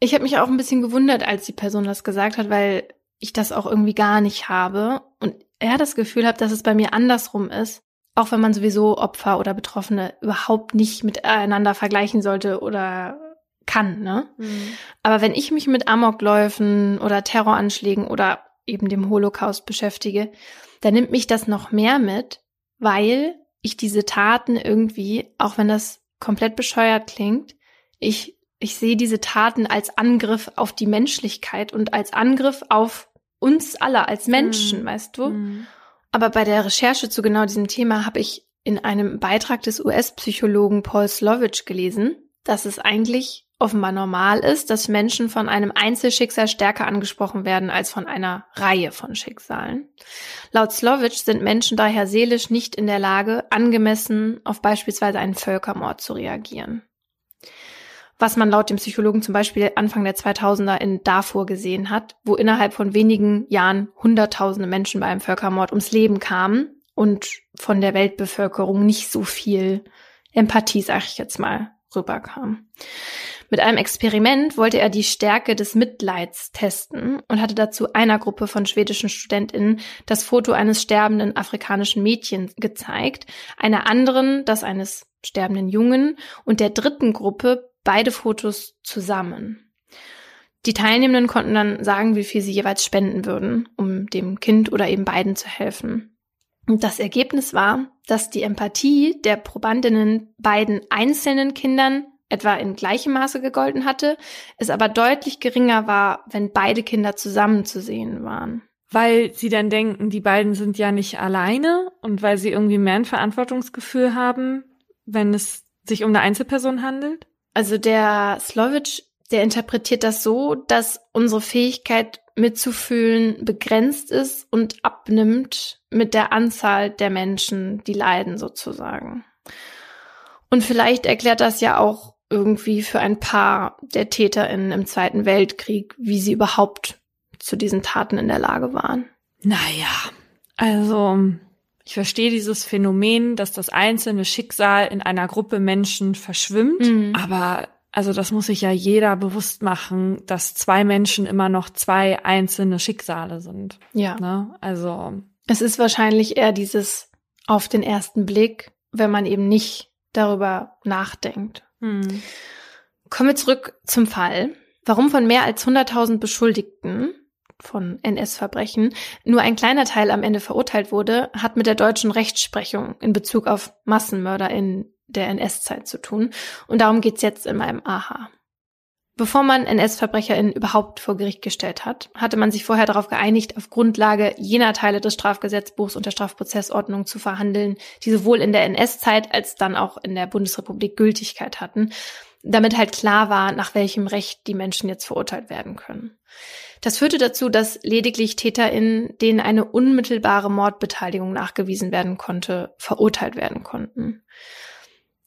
Ich habe mich auch ein bisschen gewundert, als die Person das gesagt hat, weil ich das auch irgendwie gar nicht habe und er das Gefühl hat, dass es bei mir andersrum ist, auch wenn man sowieso Opfer oder Betroffene überhaupt nicht miteinander vergleichen sollte oder kann, ne? Mhm. Aber wenn ich mich mit Amokläufen oder Terroranschlägen oder eben dem Holocaust beschäftige, dann nimmt mich das noch mehr mit, weil ich diese Taten irgendwie, auch wenn das komplett bescheuert klingt, ich, ich sehe diese Taten als Angriff auf die Menschlichkeit und als Angriff auf uns alle als Menschen, mhm. weißt du? Mhm. Aber bei der Recherche zu genau diesem Thema habe ich in einem Beitrag des US-Psychologen Paul Slovich gelesen, dass es eigentlich offenbar normal ist, dass Menschen von einem Einzelschicksal stärker angesprochen werden als von einer Reihe von Schicksalen. Laut Slovich sind Menschen daher seelisch nicht in der Lage, angemessen auf beispielsweise einen Völkermord zu reagieren. Was man laut dem Psychologen zum Beispiel Anfang der 2000er in Darfur gesehen hat, wo innerhalb von wenigen Jahren Hunderttausende Menschen bei einem Völkermord ums Leben kamen und von der Weltbevölkerung nicht so viel Empathie, sag ich jetzt mal, rüberkam. Mit einem Experiment wollte er die Stärke des Mitleids testen und hatte dazu einer Gruppe von schwedischen Studentinnen das Foto eines sterbenden afrikanischen Mädchens gezeigt, einer anderen das eines sterbenden Jungen und der dritten Gruppe beide Fotos zusammen. Die Teilnehmenden konnten dann sagen, wie viel sie jeweils spenden würden, um dem Kind oder eben beiden zu helfen. Und das Ergebnis war, dass die Empathie der Probandinnen beiden einzelnen Kindern etwa in gleichem Maße gegolten hatte, es aber deutlich geringer war, wenn beide Kinder zusammen zu sehen waren. Weil sie dann denken, die beiden sind ja nicht alleine und weil sie irgendwie mehr ein Verantwortungsgefühl haben, wenn es sich um eine Einzelperson handelt? Also der Slovic, der interpretiert das so, dass unsere Fähigkeit mitzufühlen begrenzt ist und abnimmt mit der Anzahl der Menschen, die leiden sozusagen. Und vielleicht erklärt das ja auch irgendwie für ein paar der TäterInnen im Zweiten Weltkrieg, wie sie überhaupt zu diesen Taten in der Lage waren. Naja, also ich verstehe dieses Phänomen, dass das einzelne Schicksal in einer Gruppe Menschen verschwimmt, mhm. aber also das muss sich ja jeder bewusst machen, dass zwei Menschen immer noch zwei einzelne Schicksale sind. Ja. Ne? Also es ist wahrscheinlich eher dieses auf den ersten Blick, wenn man eben nicht darüber nachdenkt. Hm. Kommen wir zurück zum Fall. Warum von mehr als 100.000 Beschuldigten von NS-Verbrechen nur ein kleiner Teil am Ende verurteilt wurde, hat mit der deutschen Rechtsprechung in Bezug auf Massenmörder in der NS-Zeit zu tun. Und darum geht's jetzt in meinem Aha. Bevor man NS-VerbrecherInnen überhaupt vor Gericht gestellt hat, hatte man sich vorher darauf geeinigt, auf Grundlage jener Teile des Strafgesetzbuchs und der Strafprozessordnung zu verhandeln, die sowohl in der NS-Zeit als dann auch in der Bundesrepublik Gültigkeit hatten, damit halt klar war, nach welchem Recht die Menschen jetzt verurteilt werden können. Das führte dazu, dass lediglich TäterInnen, denen eine unmittelbare Mordbeteiligung nachgewiesen werden konnte, verurteilt werden konnten.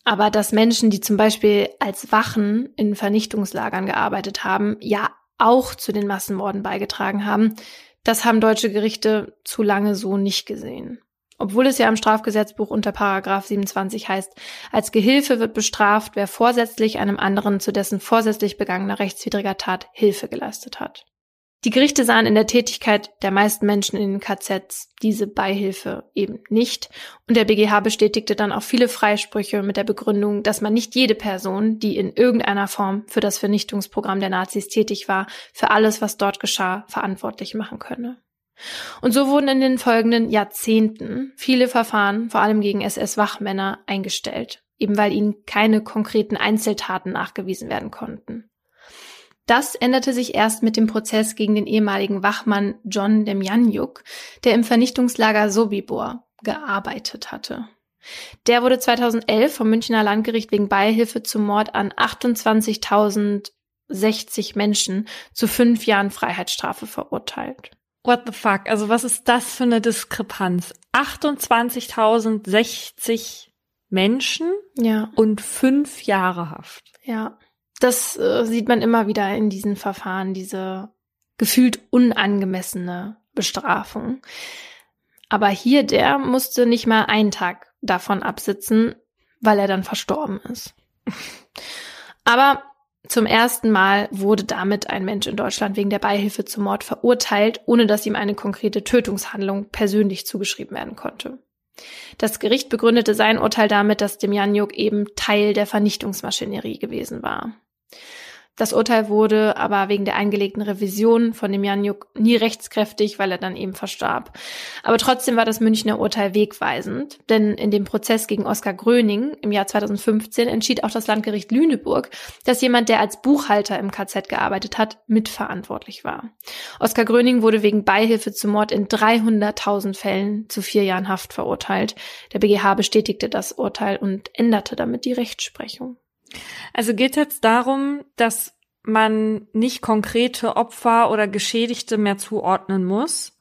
Aber dass Menschen, die zum Beispiel als Wachen in Vernichtungslagern gearbeitet haben, ja auch zu den Massenmorden beigetragen haben, das haben deutsche Gerichte zu lange so nicht gesehen. Obwohl es ja im Strafgesetzbuch unter Paragraph 27 heißt, als Gehilfe wird bestraft, wer vorsätzlich einem anderen zu dessen vorsätzlich begangener rechtswidriger Tat Hilfe geleistet hat. Die Gerichte sahen in der Tätigkeit der meisten Menschen in den KZs diese Beihilfe eben nicht. Und der BGH bestätigte dann auch viele Freisprüche mit der Begründung, dass man nicht jede Person, die in irgendeiner Form für das Vernichtungsprogramm der Nazis tätig war, für alles, was dort geschah, verantwortlich machen könne. Und so wurden in den folgenden Jahrzehnten viele Verfahren, vor allem gegen SS-Wachmänner, eingestellt, eben weil ihnen keine konkreten Einzeltaten nachgewiesen werden konnten. Das änderte sich erst mit dem Prozess gegen den ehemaligen Wachmann John Demjanjuk, der im Vernichtungslager Sobibor gearbeitet hatte. Der wurde 2011 vom Münchner Landgericht wegen Beihilfe zum Mord an 28.060 Menschen zu fünf Jahren Freiheitsstrafe verurteilt. What the fuck? Also was ist das für eine Diskrepanz? 28.060 Menschen ja. und fünf Jahre Haft. Ja. Das äh, sieht man immer wieder in diesen Verfahren, diese gefühlt unangemessene Bestrafung. Aber hier, der musste nicht mal einen Tag davon absitzen, weil er dann verstorben ist. Aber zum ersten Mal wurde damit ein Mensch in Deutschland wegen der Beihilfe zum Mord verurteilt, ohne dass ihm eine konkrete Tötungshandlung persönlich zugeschrieben werden konnte. Das Gericht begründete sein Urteil damit, dass Demjanjuk eben Teil der Vernichtungsmaschinerie gewesen war. Das Urteil wurde aber wegen der eingelegten Revision von dem Janjuk nie rechtskräftig, weil er dann eben verstarb. Aber trotzdem war das Münchner Urteil wegweisend, denn in dem Prozess gegen Oskar Gröning im Jahr 2015 entschied auch das Landgericht Lüneburg, dass jemand, der als Buchhalter im KZ gearbeitet hat, mitverantwortlich war. Oskar Gröning wurde wegen Beihilfe zum Mord in 300.000 Fällen zu vier Jahren Haft verurteilt. Der BGH bestätigte das Urteil und änderte damit die Rechtsprechung. Also geht es jetzt darum, dass man nicht konkrete Opfer oder Geschädigte mehr zuordnen muss?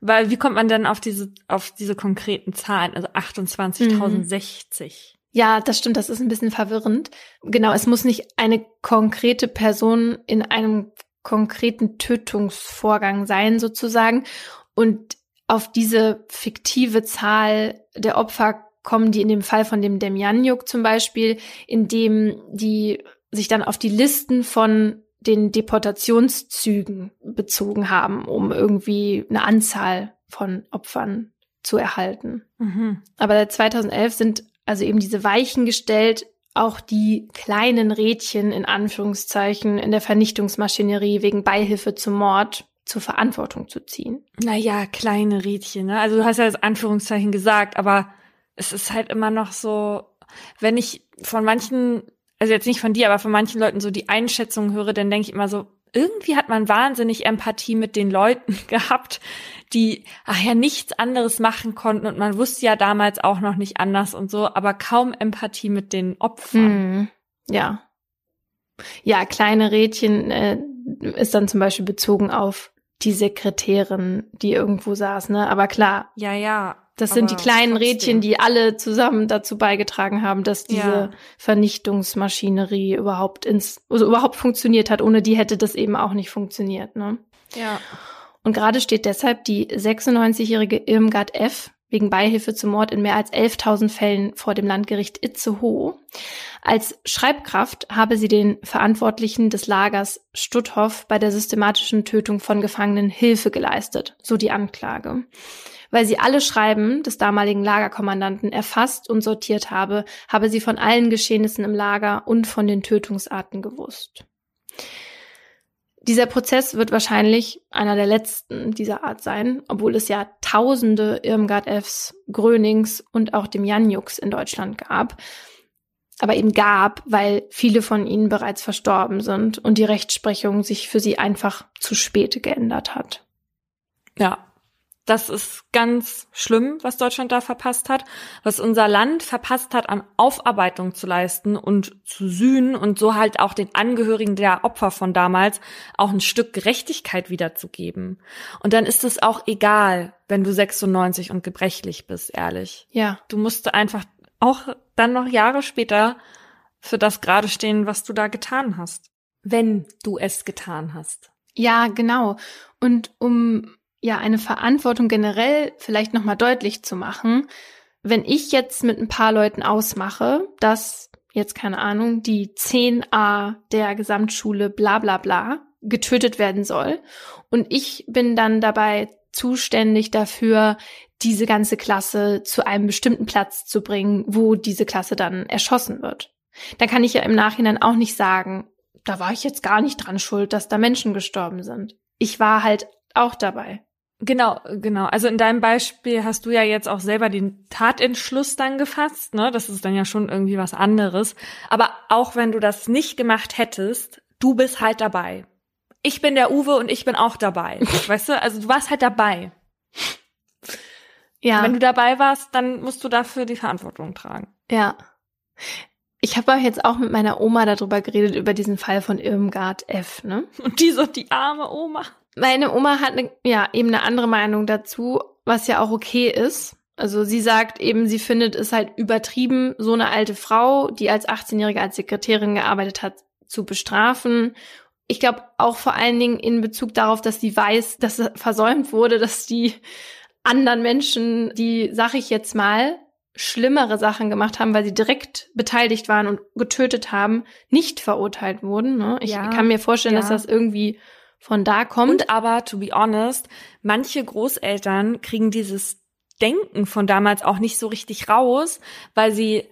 Weil wie kommt man denn auf diese, auf diese konkreten Zahlen, also 28.060? Mhm. Ja, das stimmt, das ist ein bisschen verwirrend. Genau, es muss nicht eine konkrete Person in einem konkreten Tötungsvorgang sein, sozusagen. Und auf diese fiktive Zahl der Opfer kommen die in dem Fall von dem Demjanjuk zum Beispiel, in dem die sich dann auf die Listen von den Deportationszügen bezogen haben, um irgendwie eine Anzahl von Opfern zu erhalten. Mhm. Aber seit 2011 sind also eben diese Weichen gestellt, auch die kleinen Rädchen in Anführungszeichen in der Vernichtungsmaschinerie wegen Beihilfe zum Mord zur Verantwortung zu ziehen. Naja, kleine Rädchen, ne? Also du hast ja das Anführungszeichen gesagt, aber es ist halt immer noch so, wenn ich von manchen, also jetzt nicht von dir, aber von manchen Leuten so die Einschätzung höre, dann denke ich immer so, irgendwie hat man wahnsinnig Empathie mit den Leuten gehabt, die ach ja nichts anderes machen konnten und man wusste ja damals auch noch nicht anders und so, aber kaum Empathie mit den Opfern. Mhm. Ja. Ja, kleine Rädchen äh, ist dann zum Beispiel bezogen auf die Sekretärin, die irgendwo saß, ne? Aber klar. Ja, ja. Das sind die kleinen trotzdem. Rädchen, die alle zusammen dazu beigetragen haben, dass diese ja. Vernichtungsmaschinerie überhaupt ins, also überhaupt funktioniert hat. Ohne die hätte das eben auch nicht funktioniert, ne? Ja. Und gerade steht deshalb die 96-jährige Irmgard F. wegen Beihilfe zum Mord in mehr als 11.000 Fällen vor dem Landgericht Itzehoe. Als Schreibkraft habe sie den Verantwortlichen des Lagers Stutthof bei der systematischen Tötung von Gefangenen Hilfe geleistet, so die Anklage. Weil sie alle Schreiben des damaligen Lagerkommandanten erfasst und sortiert habe, habe sie von allen Geschehnissen im Lager und von den Tötungsarten gewusst. Dieser Prozess wird wahrscheinlich einer der letzten dieser Art sein, obwohl es ja tausende Irmgard Fs, Grönings und auch dem Janjuks in Deutschland gab. Aber eben gab, weil viele von ihnen bereits verstorben sind und die Rechtsprechung sich für sie einfach zu spät geändert hat. Ja, das ist ganz schlimm, was Deutschland da verpasst hat, was unser Land verpasst hat, an Aufarbeitung zu leisten und zu sühnen und so halt auch den Angehörigen der Opfer von damals auch ein Stück Gerechtigkeit wiederzugeben. Und dann ist es auch egal, wenn du 96 und gebrechlich bist, ehrlich. Ja. Du musst einfach auch dann noch Jahre später für das gerade stehen, was du da getan hast. Wenn du es getan hast. Ja, genau. Und um ja eine Verantwortung generell vielleicht nochmal deutlich zu machen. Wenn ich jetzt mit ein paar Leuten ausmache, dass jetzt keine Ahnung, die 10a der Gesamtschule bla bla bla getötet werden soll und ich bin dann dabei zuständig dafür, diese ganze Klasse zu einem bestimmten Platz zu bringen, wo diese Klasse dann erschossen wird. Dann kann ich ja im Nachhinein auch nicht sagen, da war ich jetzt gar nicht dran schuld, dass da Menschen gestorben sind. Ich war halt auch dabei. Genau, genau. Also in deinem Beispiel hast du ja jetzt auch selber den Tatentschluss dann gefasst, ne? Das ist dann ja schon irgendwie was anderes. Aber auch wenn du das nicht gemacht hättest, du bist halt dabei. Ich bin der Uwe und ich bin auch dabei. weißt du? Also du warst halt dabei. Ja. Wenn du dabei warst, dann musst du dafür die Verantwortung tragen. Ja. Ich habe jetzt auch mit meiner Oma darüber geredet, über diesen Fall von Irmgard F., ne? Und die so, die arme Oma. Meine Oma hat ne, ja eben eine andere Meinung dazu, was ja auch okay ist. Also sie sagt eben, sie findet es halt übertrieben, so eine alte Frau, die als 18-Jährige als Sekretärin gearbeitet hat, zu bestrafen. Ich glaube auch vor allen Dingen in Bezug darauf, dass sie weiß, dass versäumt wurde, dass die anderen Menschen, die, sag ich jetzt mal, schlimmere Sachen gemacht haben, weil sie direkt beteiligt waren und getötet haben, nicht verurteilt wurden. Ne? Ich ja, kann mir vorstellen, ja. dass das irgendwie von da kommt. Und aber, to be honest, manche Großeltern kriegen dieses Denken von damals auch nicht so richtig raus, weil sie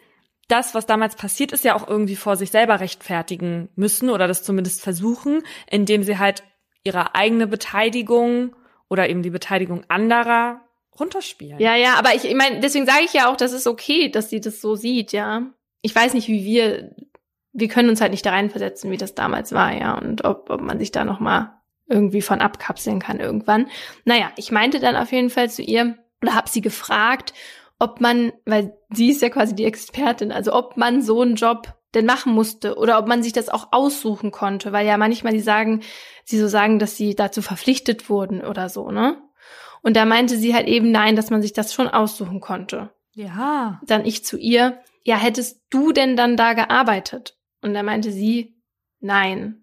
das, was damals passiert ist, ja auch irgendwie vor sich selber rechtfertigen müssen oder das zumindest versuchen, indem sie halt ihre eigene Beteiligung oder eben die Beteiligung anderer runterspielen. Ja, ja, aber ich, ich meine, deswegen sage ich ja auch, das ist okay, dass sie das so sieht, ja. Ich weiß nicht, wie wir, wir können uns halt nicht da reinversetzen, wie das damals war, ja, und ob, ob man sich da noch mal irgendwie von abkapseln kann irgendwann. Naja, ich meinte dann auf jeden Fall zu ihr oder habe sie gefragt, ob man, weil sie ist ja quasi die Expertin, also ob man so einen Job denn machen musste oder ob man sich das auch aussuchen konnte, weil ja manchmal die sagen, sie so sagen, dass sie dazu verpflichtet wurden oder so, ne? Und da meinte sie halt eben nein, dass man sich das schon aussuchen konnte. Ja. Dann ich zu ihr, ja, hättest du denn dann da gearbeitet? Und da meinte sie, nein.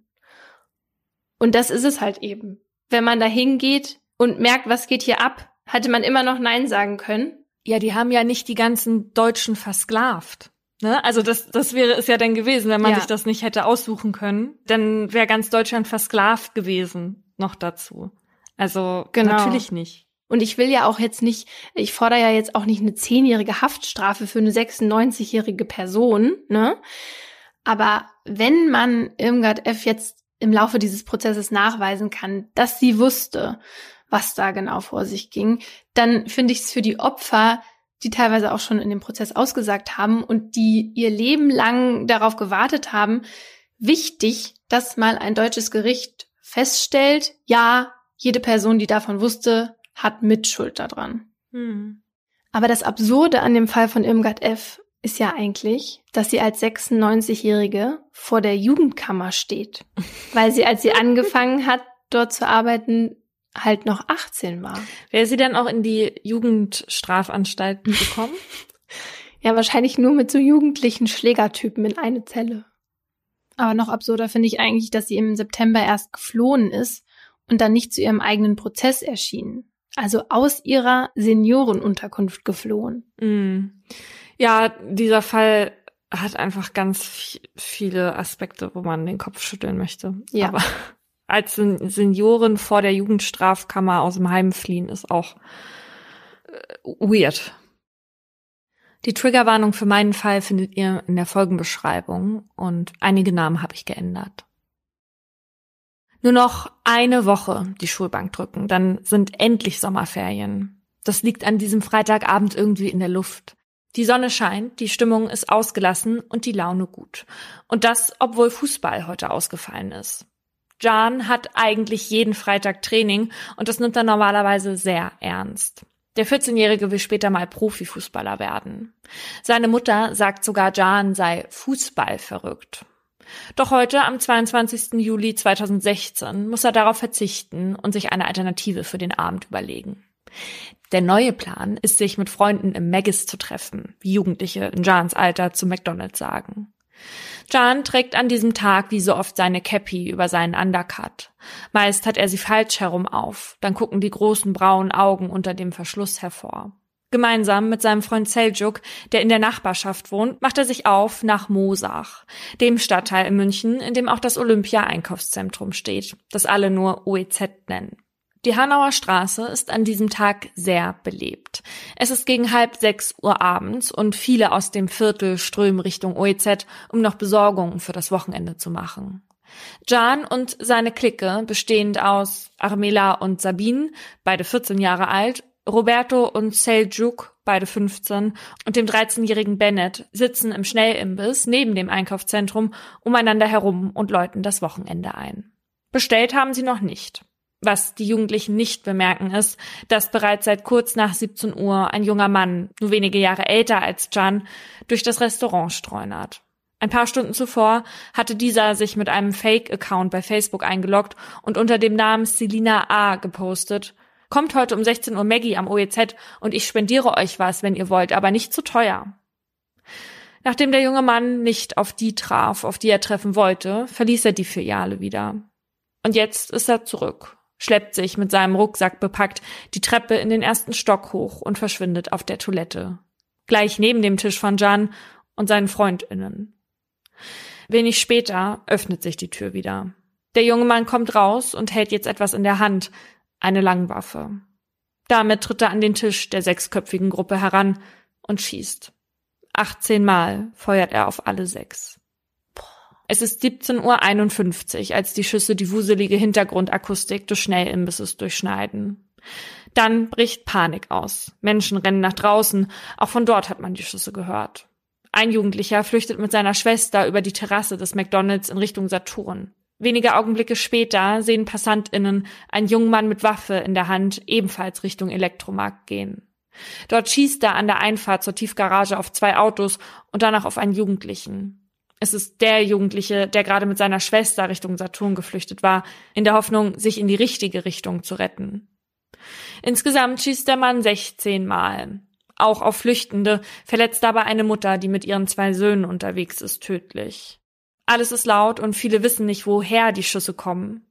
Und das ist es halt eben. Wenn man da hingeht und merkt, was geht hier ab, hatte man immer noch Nein sagen können. Ja, die haben ja nicht die ganzen Deutschen versklavt. Ne? Also das, das wäre es ja dann gewesen, wenn man Ja. sich das nicht hätte aussuchen können. Dann wäre ganz Deutschland versklavt gewesen noch dazu. Also Genau. natürlich nicht. Und ich will ja auch jetzt nicht, ich fordere ja jetzt auch nicht eine zehnjährige Haftstrafe für eine 96-jährige Person, ne? Aber wenn man Irmgard F. jetzt im Laufe dieses Prozesses nachweisen kann, dass sie wusste, was da genau vor sich ging, dann finde ich es für die Opfer, die teilweise auch schon in dem Prozess ausgesagt haben und die ihr Leben lang darauf gewartet haben, wichtig, dass mal ein deutsches Gericht feststellt, ja, jede Person, die davon wusste, hat Mitschuld daran. Hm. Aber das Absurde an dem Fall von Irmgard F. ist ja eigentlich, dass sie als 96-Jährige vor der Jugendkammer steht, weil sie, als sie angefangen hat, dort zu arbeiten, halt noch 18 war. Wäre sie dann auch in die Jugendstrafanstalt gekommen? Ja, wahrscheinlich nur mit so jugendlichen Schlägertypen in eine Zelle. Aber noch absurder finde ich eigentlich, dass sie im September erst geflohen ist und dann nicht zu ihrem eigenen Prozess erschien. Also aus ihrer Seniorenunterkunft geflohen. Hm. Ja, dieser Fall hat einfach ganz vi- viele Aspekte, wo man den Kopf schütteln möchte. Ja. Aber als Sen- Senioren vor der Jugendstrafkammer aus dem Heim fliehen, ist auch äh, weird. Die Triggerwarnung für meinen Fall findet ihr in der Folgenbeschreibung und einige Namen habe ich geändert. Nur noch eine Woche die Schulbank drücken, dann sind endlich Sommerferien. Das liegt an diesem Freitagabend irgendwie in der Luft. Die Sonne scheint, die Stimmung ist ausgelassen und die Laune gut. Und das, obwohl Fußball heute ausgefallen ist. Jan hat eigentlich jeden Freitag Training und das nimmt er normalerweise sehr ernst. Der 14-Jährige will später mal Profifußballer werden. Seine Mutter sagt sogar, Jan sei Fußball verrückt. Doch heute, am 22. Juli 2016, muss er darauf verzichten und sich eine Alternative für den Abend überlegen. Der neue Plan ist, sich mit Freunden im Maggis zu treffen, wie Jugendliche in Jans Alter zu McDonalds sagen. Jan trägt an diesem Tag wie so oft seine Cappy über seinen Undercut. Meist hat er sie falsch herum auf, dann gucken die großen braunen Augen unter dem Verschluss hervor. Gemeinsam mit seinem Freund Seljuk, der in der Nachbarschaft wohnt, macht er sich auf nach Mosach, dem Stadtteil in München, in dem auch das Olympia-Einkaufszentrum steht, das alle nur OEZ nennen. Die Hanauer Straße ist an diesem Tag sehr belebt. Es ist gegen halb sechs Uhr abends und viele aus dem Viertel strömen Richtung OEZ, um noch Besorgungen für das Wochenende zu machen. Jan und seine Clique, bestehend aus Armela und Sabine, beide 14 Jahre alt, Roberto und Seljuk, beide 15, und dem 13-jährigen Bennett sitzen im Schnellimbiss neben dem Einkaufszentrum umeinander herum und läuten das Wochenende ein. Bestellt haben sie noch nicht. Was die Jugendlichen nicht bemerken ist, dass bereits seit kurz nach 17 Uhr ein junger Mann, nur wenige Jahre älter als Can, durch das Restaurant streunert. Ein paar Stunden zuvor hatte dieser sich mit einem Fake-Account bei Facebook eingeloggt und unter dem Namen Selina A. gepostet. Kommt heute um 16 Uhr Maggie am OEZ und ich spendiere euch was, wenn ihr wollt, aber nicht zu teuer. Nachdem der junge Mann nicht auf die traf, auf die er treffen wollte, verließ er die Filiale wieder. Und jetzt ist er zurück, schleppt sich mit seinem Rucksack bepackt die Treppe in den ersten Stock hoch und verschwindet auf der Toilette. Gleich neben dem Tisch von Jan und seinen FreundInnen. Wenig später öffnet sich die Tür wieder. Der junge Mann kommt raus und hält jetzt etwas in der Hand, eine Langwaffe. Damit tritt er an den Tisch der sechsköpfigen Gruppe heran und schießt. 18 Mal feuert er auf alle sechs. Es ist 17.51 Uhr, als die Schüsse die wuselige Hintergrundakustik des Schnellimbisses durchschneiden. Dann bricht Panik aus. Menschen rennen nach draußen. Auch von dort hat man die Schüsse gehört. Ein Jugendlicher flüchtet mit seiner Schwester über die Terrasse des McDonalds in Richtung Saturn. Wenige Augenblicke später sehen PassantInnen einen jungen Mann mit Waffe in der Hand ebenfalls Richtung Elektromarkt gehen. Dort schießt er an der Einfahrt zur Tiefgarage auf zwei Autos und danach auf einen Jugendlichen. Es ist der Jugendliche, der gerade mit seiner Schwester Richtung Saturn geflüchtet war, in der Hoffnung, sich in die richtige Richtung zu retten. Insgesamt schießt der Mann 16 Mal. Auch auf Flüchtende, verletzt dabei eine Mutter, die mit ihren zwei Söhnen unterwegs ist, tödlich. Alles ist laut und viele wissen nicht, woher die Schüsse kommen.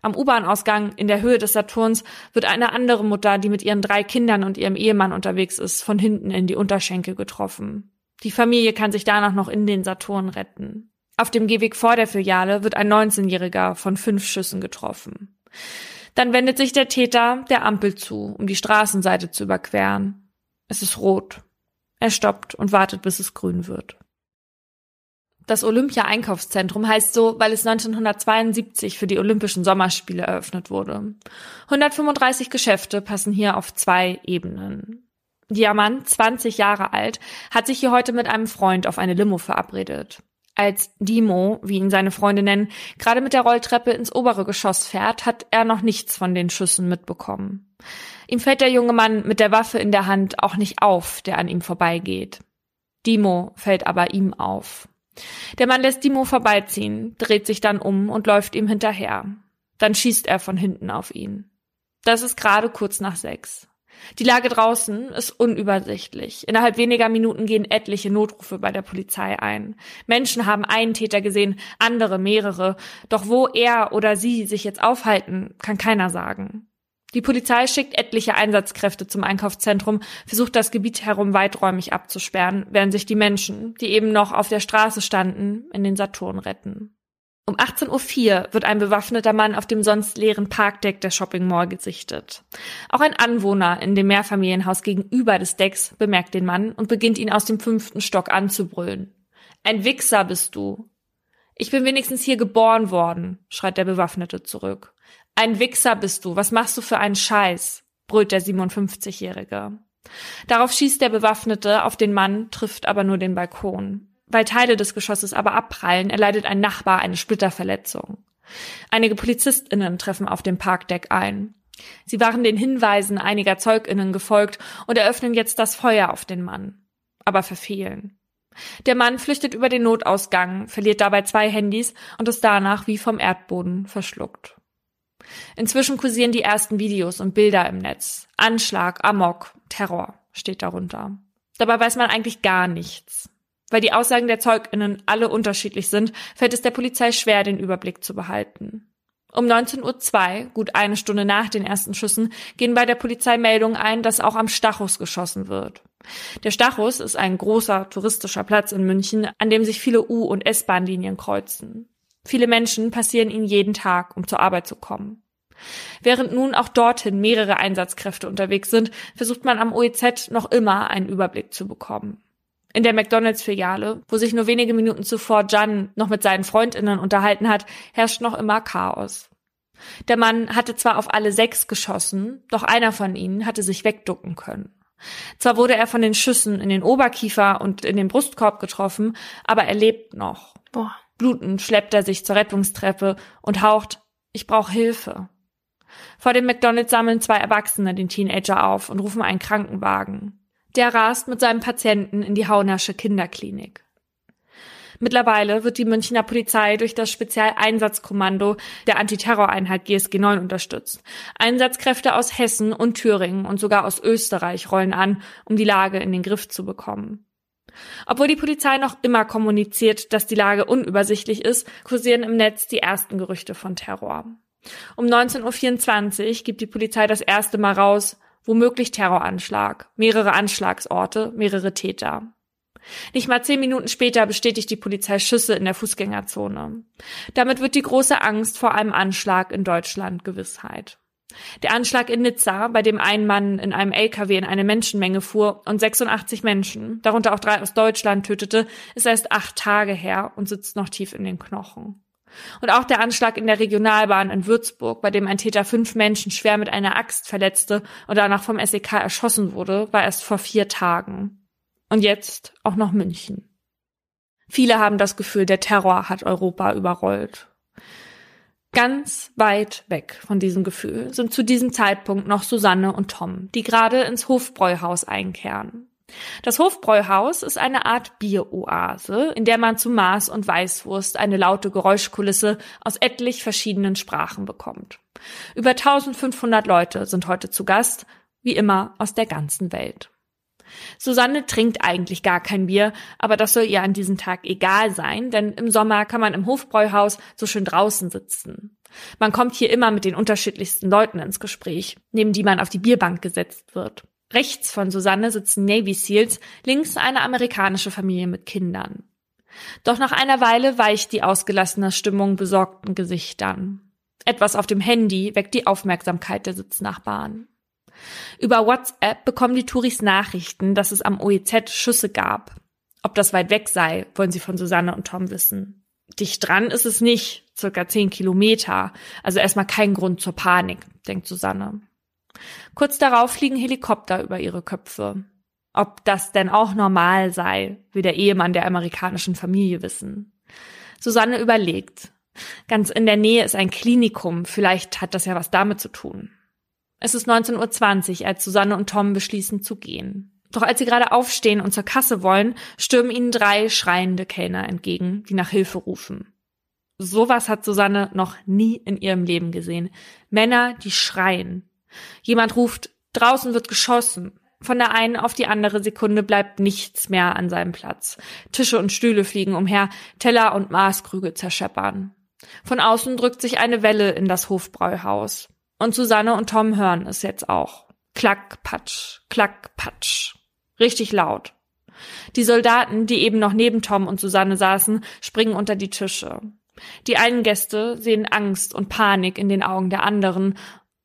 Am U-Bahn-Ausgang in der Höhe des Saturns wird eine andere Mutter, die mit ihren drei Kindern und ihrem Ehemann unterwegs ist, von hinten in die Unterschenkel getroffen. Die Familie kann sich danach noch in den Saturn retten. Auf dem Gehweg vor der Filiale wird ein 19-Jähriger von fünf Schüssen getroffen. Dann wendet sich der Täter der Ampel zu, um die Straßenseite zu überqueren. Es ist rot. Er stoppt und wartet, bis es grün wird. Das Olympia-Einkaufszentrum heißt so, weil es 1972 für die Olympischen Sommerspiele eröffnet wurde. 135 Geschäfte passen hier auf zwei Ebenen. Diamant, 20 Jahre alt, hat sich hier heute mit einem Freund auf eine Limo verabredet. Als Dimo, wie ihn seine Freunde nennen, gerade mit der Rolltreppe ins obere Geschoss fährt, hat er noch nichts von den Schüssen mitbekommen. Ihm fällt der junge Mann mit der Waffe in der Hand auch nicht auf, der an ihm vorbeigeht. Dimo fällt aber ihm auf. Der Mann lässt Dimo vorbeiziehen, dreht sich dann um und läuft ihm hinterher. Dann schießt er von hinten auf ihn. Das ist gerade kurz nach sechs. Die Lage draußen ist unübersichtlich. Innerhalb weniger Minuten gehen etliche Notrufe bei der Polizei ein. Menschen haben einen Täter gesehen, andere mehrere. Doch wo er oder sie sich jetzt aufhalten, kann keiner sagen. Die Polizei schickt etliche Einsatzkräfte zum Einkaufszentrum, versucht das Gebiet herum weiträumig abzusperren, während sich die Menschen, die eben noch auf der Straße standen, in den Saturn retten. Um 18.04 Uhr wird ein bewaffneter Mann auf dem sonst leeren Parkdeck der Shopping Mall gesichtet. Auch ein Anwohner in dem Mehrfamilienhaus gegenüber des Decks bemerkt den Mann und beginnt ihn aus dem fünften Stock anzubrüllen. Ein Wichser bist du. Ich bin wenigstens hier geboren worden, schreit der Bewaffnete zurück. Ein Wichser bist du. Was machst du für einen Scheiß? brüllt der 57-Jährige. Darauf schießt der Bewaffnete auf den Mann, trifft aber nur den Balkon. Weil Teile des Geschosses aber abprallen, erleidet ein Nachbar eine Splitterverletzung. Einige PolizistInnen treffen auf dem Parkdeck ein. Sie waren den Hinweisen einiger ZeugInnen gefolgt und eröffnen jetzt das Feuer auf den Mann. Aber verfehlen. Der Mann flüchtet über den Notausgang, verliert dabei zwei Handys und ist danach wie vom Erdboden verschluckt. Inzwischen kursieren die ersten Videos und Bilder im Netz. Anschlag, Amok, Terror steht darunter. Dabei weiß man eigentlich gar nichts. Weil die Aussagen der ZeugInnen alle unterschiedlich sind, fällt es der Polizei schwer, den Überblick zu behalten. Um 19.02 Uhr, gut eine Stunde nach den ersten Schüssen, gehen bei der Polizei Meldungen ein, dass auch am Stachus geschossen wird. Der Stachus ist ein großer touristischer Platz in München, an dem sich viele U- und S-Bahn-Linien kreuzen. Viele Menschen passieren ihn jeden Tag, um zur Arbeit zu kommen. Während nun auch dorthin mehrere Einsatzkräfte unterwegs sind, versucht man am OEZ noch immer einen Überblick zu bekommen. In der McDonalds-Filiale, wo sich nur wenige Minuten zuvor Jan noch mit seinen Freundinnen unterhalten hat, herrscht noch immer Chaos. Der Mann hatte zwar auf alle sechs geschossen, doch einer von ihnen hatte sich wegducken können. Zwar wurde er von den Schüssen in den Oberkiefer und in den Brustkorb getroffen, aber er lebt noch. Boah. Blutend schleppt er sich zur Rettungstreppe und haucht, ich brauche Hilfe. Vor dem McDonalds sammeln zwei Erwachsene den Teenager auf und rufen einen Krankenwagen. Der rast mit seinem Patienten in die Haunersche Kinderklinik. Mittlerweile wird die Münchner Polizei durch das Spezialeinsatzkommando der Antiterroreinheit GSG 9 unterstützt. Einsatzkräfte aus Hessen und Thüringen und sogar aus Österreich rollen an, um die Lage in den Griff zu bekommen. Obwohl die Polizei noch immer kommuniziert, dass die Lage unübersichtlich ist, kursieren im Netz die ersten Gerüchte von Terror. Um 19.24 Uhr gibt die Polizei das erste Mal raus, womöglich Terroranschlag, mehrere Anschlagsorte, mehrere Täter. Nicht mal zehn Minuten später bestätigt die Polizei Schüsse in der Fußgängerzone. Damit wird die große Angst vor einem Anschlag in Deutschland Gewissheit. Der Anschlag in Nizza, bei dem ein Mann in einem LKW in eine Menschenmenge fuhr und 86 Menschen, darunter auch drei aus Deutschland, tötete, ist erst acht Tage her und sitzt noch tief in den Knochen. Und auch der Anschlag in der Regionalbahn in Würzburg, bei dem ein Täter fünf Menschen schwer mit einer Axt verletzte und danach vom SEK erschossen wurde, war erst vor vier Tagen. Und jetzt auch noch München. Viele haben das Gefühl, der Terror hat Europa überrollt. Ganz weit weg von diesem Gefühl sind zu diesem Zeitpunkt noch Susanne und Tom, die gerade ins Hofbräuhaus einkehren. Das Hofbräuhaus ist eine Art Bieroase, in der man zu Maß und Weißwurst eine laute Geräuschkulisse aus etlich verschiedenen Sprachen bekommt. Über 1500 Leute sind heute zu Gast, wie immer aus der ganzen Welt. Susanne trinkt eigentlich gar kein Bier, aber das soll ihr an diesem Tag egal sein, denn im Sommer kann man im Hofbräuhaus so schön draußen sitzen. Man kommt hier immer mit den unterschiedlichsten Leuten ins Gespräch, neben die man auf die Bierbank gesetzt wird. Rechts von Susanne sitzen Navy Seals, links eine amerikanische Familie mit Kindern. Doch nach einer Weile weicht die ausgelassene Stimmung besorgten Gesichtern. Etwas auf dem Handy weckt die Aufmerksamkeit der Sitznachbarn. Über WhatsApp bekommen die Touris Nachrichten, dass es am OEZ Schüsse gab. Ob das weit weg sei, wollen sie von Susanne und Tom wissen. Dicht dran ist es nicht, circa zehn Kilometer, also erstmal kein Grund zur Panik, denkt Susanne. Kurz darauf fliegen Helikopter über ihre Köpfe. Ob das denn auch normal sei, will der Ehemann der amerikanischen Familie wissen. Susanne überlegt. Ganz in der Nähe ist ein Klinikum, vielleicht hat das ja was damit zu tun. Es ist 19.20 Uhr, als Susanne und Tom beschließen zu gehen. Doch als sie gerade aufstehen und zur Kasse wollen, stürmen ihnen drei schreiende Kellner entgegen, die nach Hilfe rufen. Sowas hat Susanne noch nie in ihrem Leben gesehen. Männer, die schreien. Jemand ruft, draußen wird geschossen. Von der einen auf die andere Sekunde bleibt nichts mehr an seinem Platz. Tische und Stühle fliegen umher, Teller und Maßkrüge zerscheppern. Von außen drückt sich eine Welle in das Hofbräuhaus. Und Susanne und Tom hören es jetzt auch. Klack, patsch, klack, patsch. Richtig laut. Die Soldaten, die eben noch neben Tom und Susanne saßen, springen unter die Tische. Die einen Gäste sehen Angst und Panik in den Augen der anderen,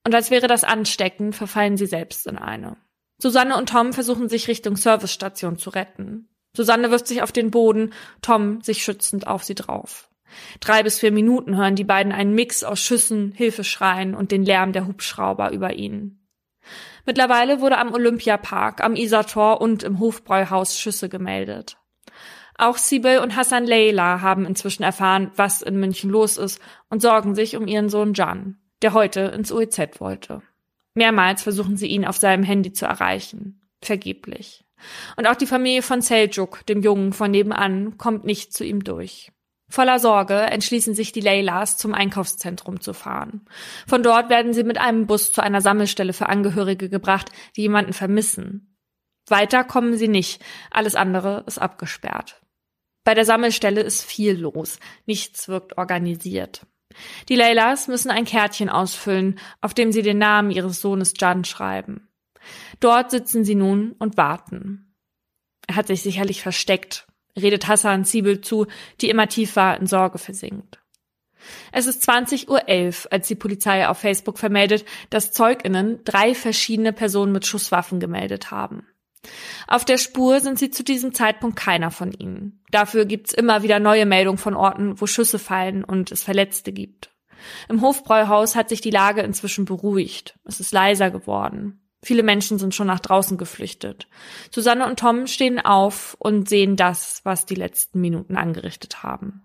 und als wäre das ansteckend, verfallen sie selbst in eine. Susanne und Tom versuchen sich Richtung Servicestation zu retten. Susanne wirft sich auf den Boden, Tom sich schützend auf sie drauf. Drei bis vier Minuten hören die beiden einen Mix aus Schüssen, Hilfeschreien und den Lärm der Hubschrauber über ihnen. Mittlerweile wurde am Olympiapark, am Isartor und im Hofbräuhaus Schüsse gemeldet. Auch Sibel und Hassan Leila haben inzwischen erfahren, was in München los ist und sorgen sich um ihren Sohn Jan, der heute ins OEZ wollte. Mehrmals versuchen sie ihn auf seinem Handy zu erreichen. Vergeblich. Und auch die Familie von Seljuk, dem Jungen von nebenan, kommt nicht zu ihm durch. Voller Sorge entschließen sich die Leylas, zum Einkaufszentrum zu fahren. Von dort werden sie mit einem Bus zu einer Sammelstelle für Angehörige gebracht, die jemanden vermissen. Weiter kommen sie nicht, alles andere ist abgesperrt. Bei der Sammelstelle ist viel los, nichts wirkt organisiert. Die Leylas müssen ein Kärtchen ausfüllen, auf dem sie den Namen ihres Sohnes Jan schreiben. Dort sitzen sie nun und warten. Er hat sich sicherlich versteckt, redet Hassan Siebel zu, die immer tiefer in Sorge versinkt. Es ist 20.11 Uhr, als die Polizei auf Facebook vermeldet, dass ZeugInnen drei verschiedene Personen mit Schusswaffen gemeldet haben. Auf der Spur sind sie zu diesem Zeitpunkt keiner von ihnen. Dafür gibt's immer wieder neue Meldungen von Orten, wo Schüsse fallen und es Verletzte gibt. Im Hofbräuhaus hat sich die Lage inzwischen beruhigt. Es ist leiser geworden. Viele Menschen sind schon nach draußen geflüchtet. Susanne und Tom stehen auf und sehen das, was die letzten Minuten angerichtet haben.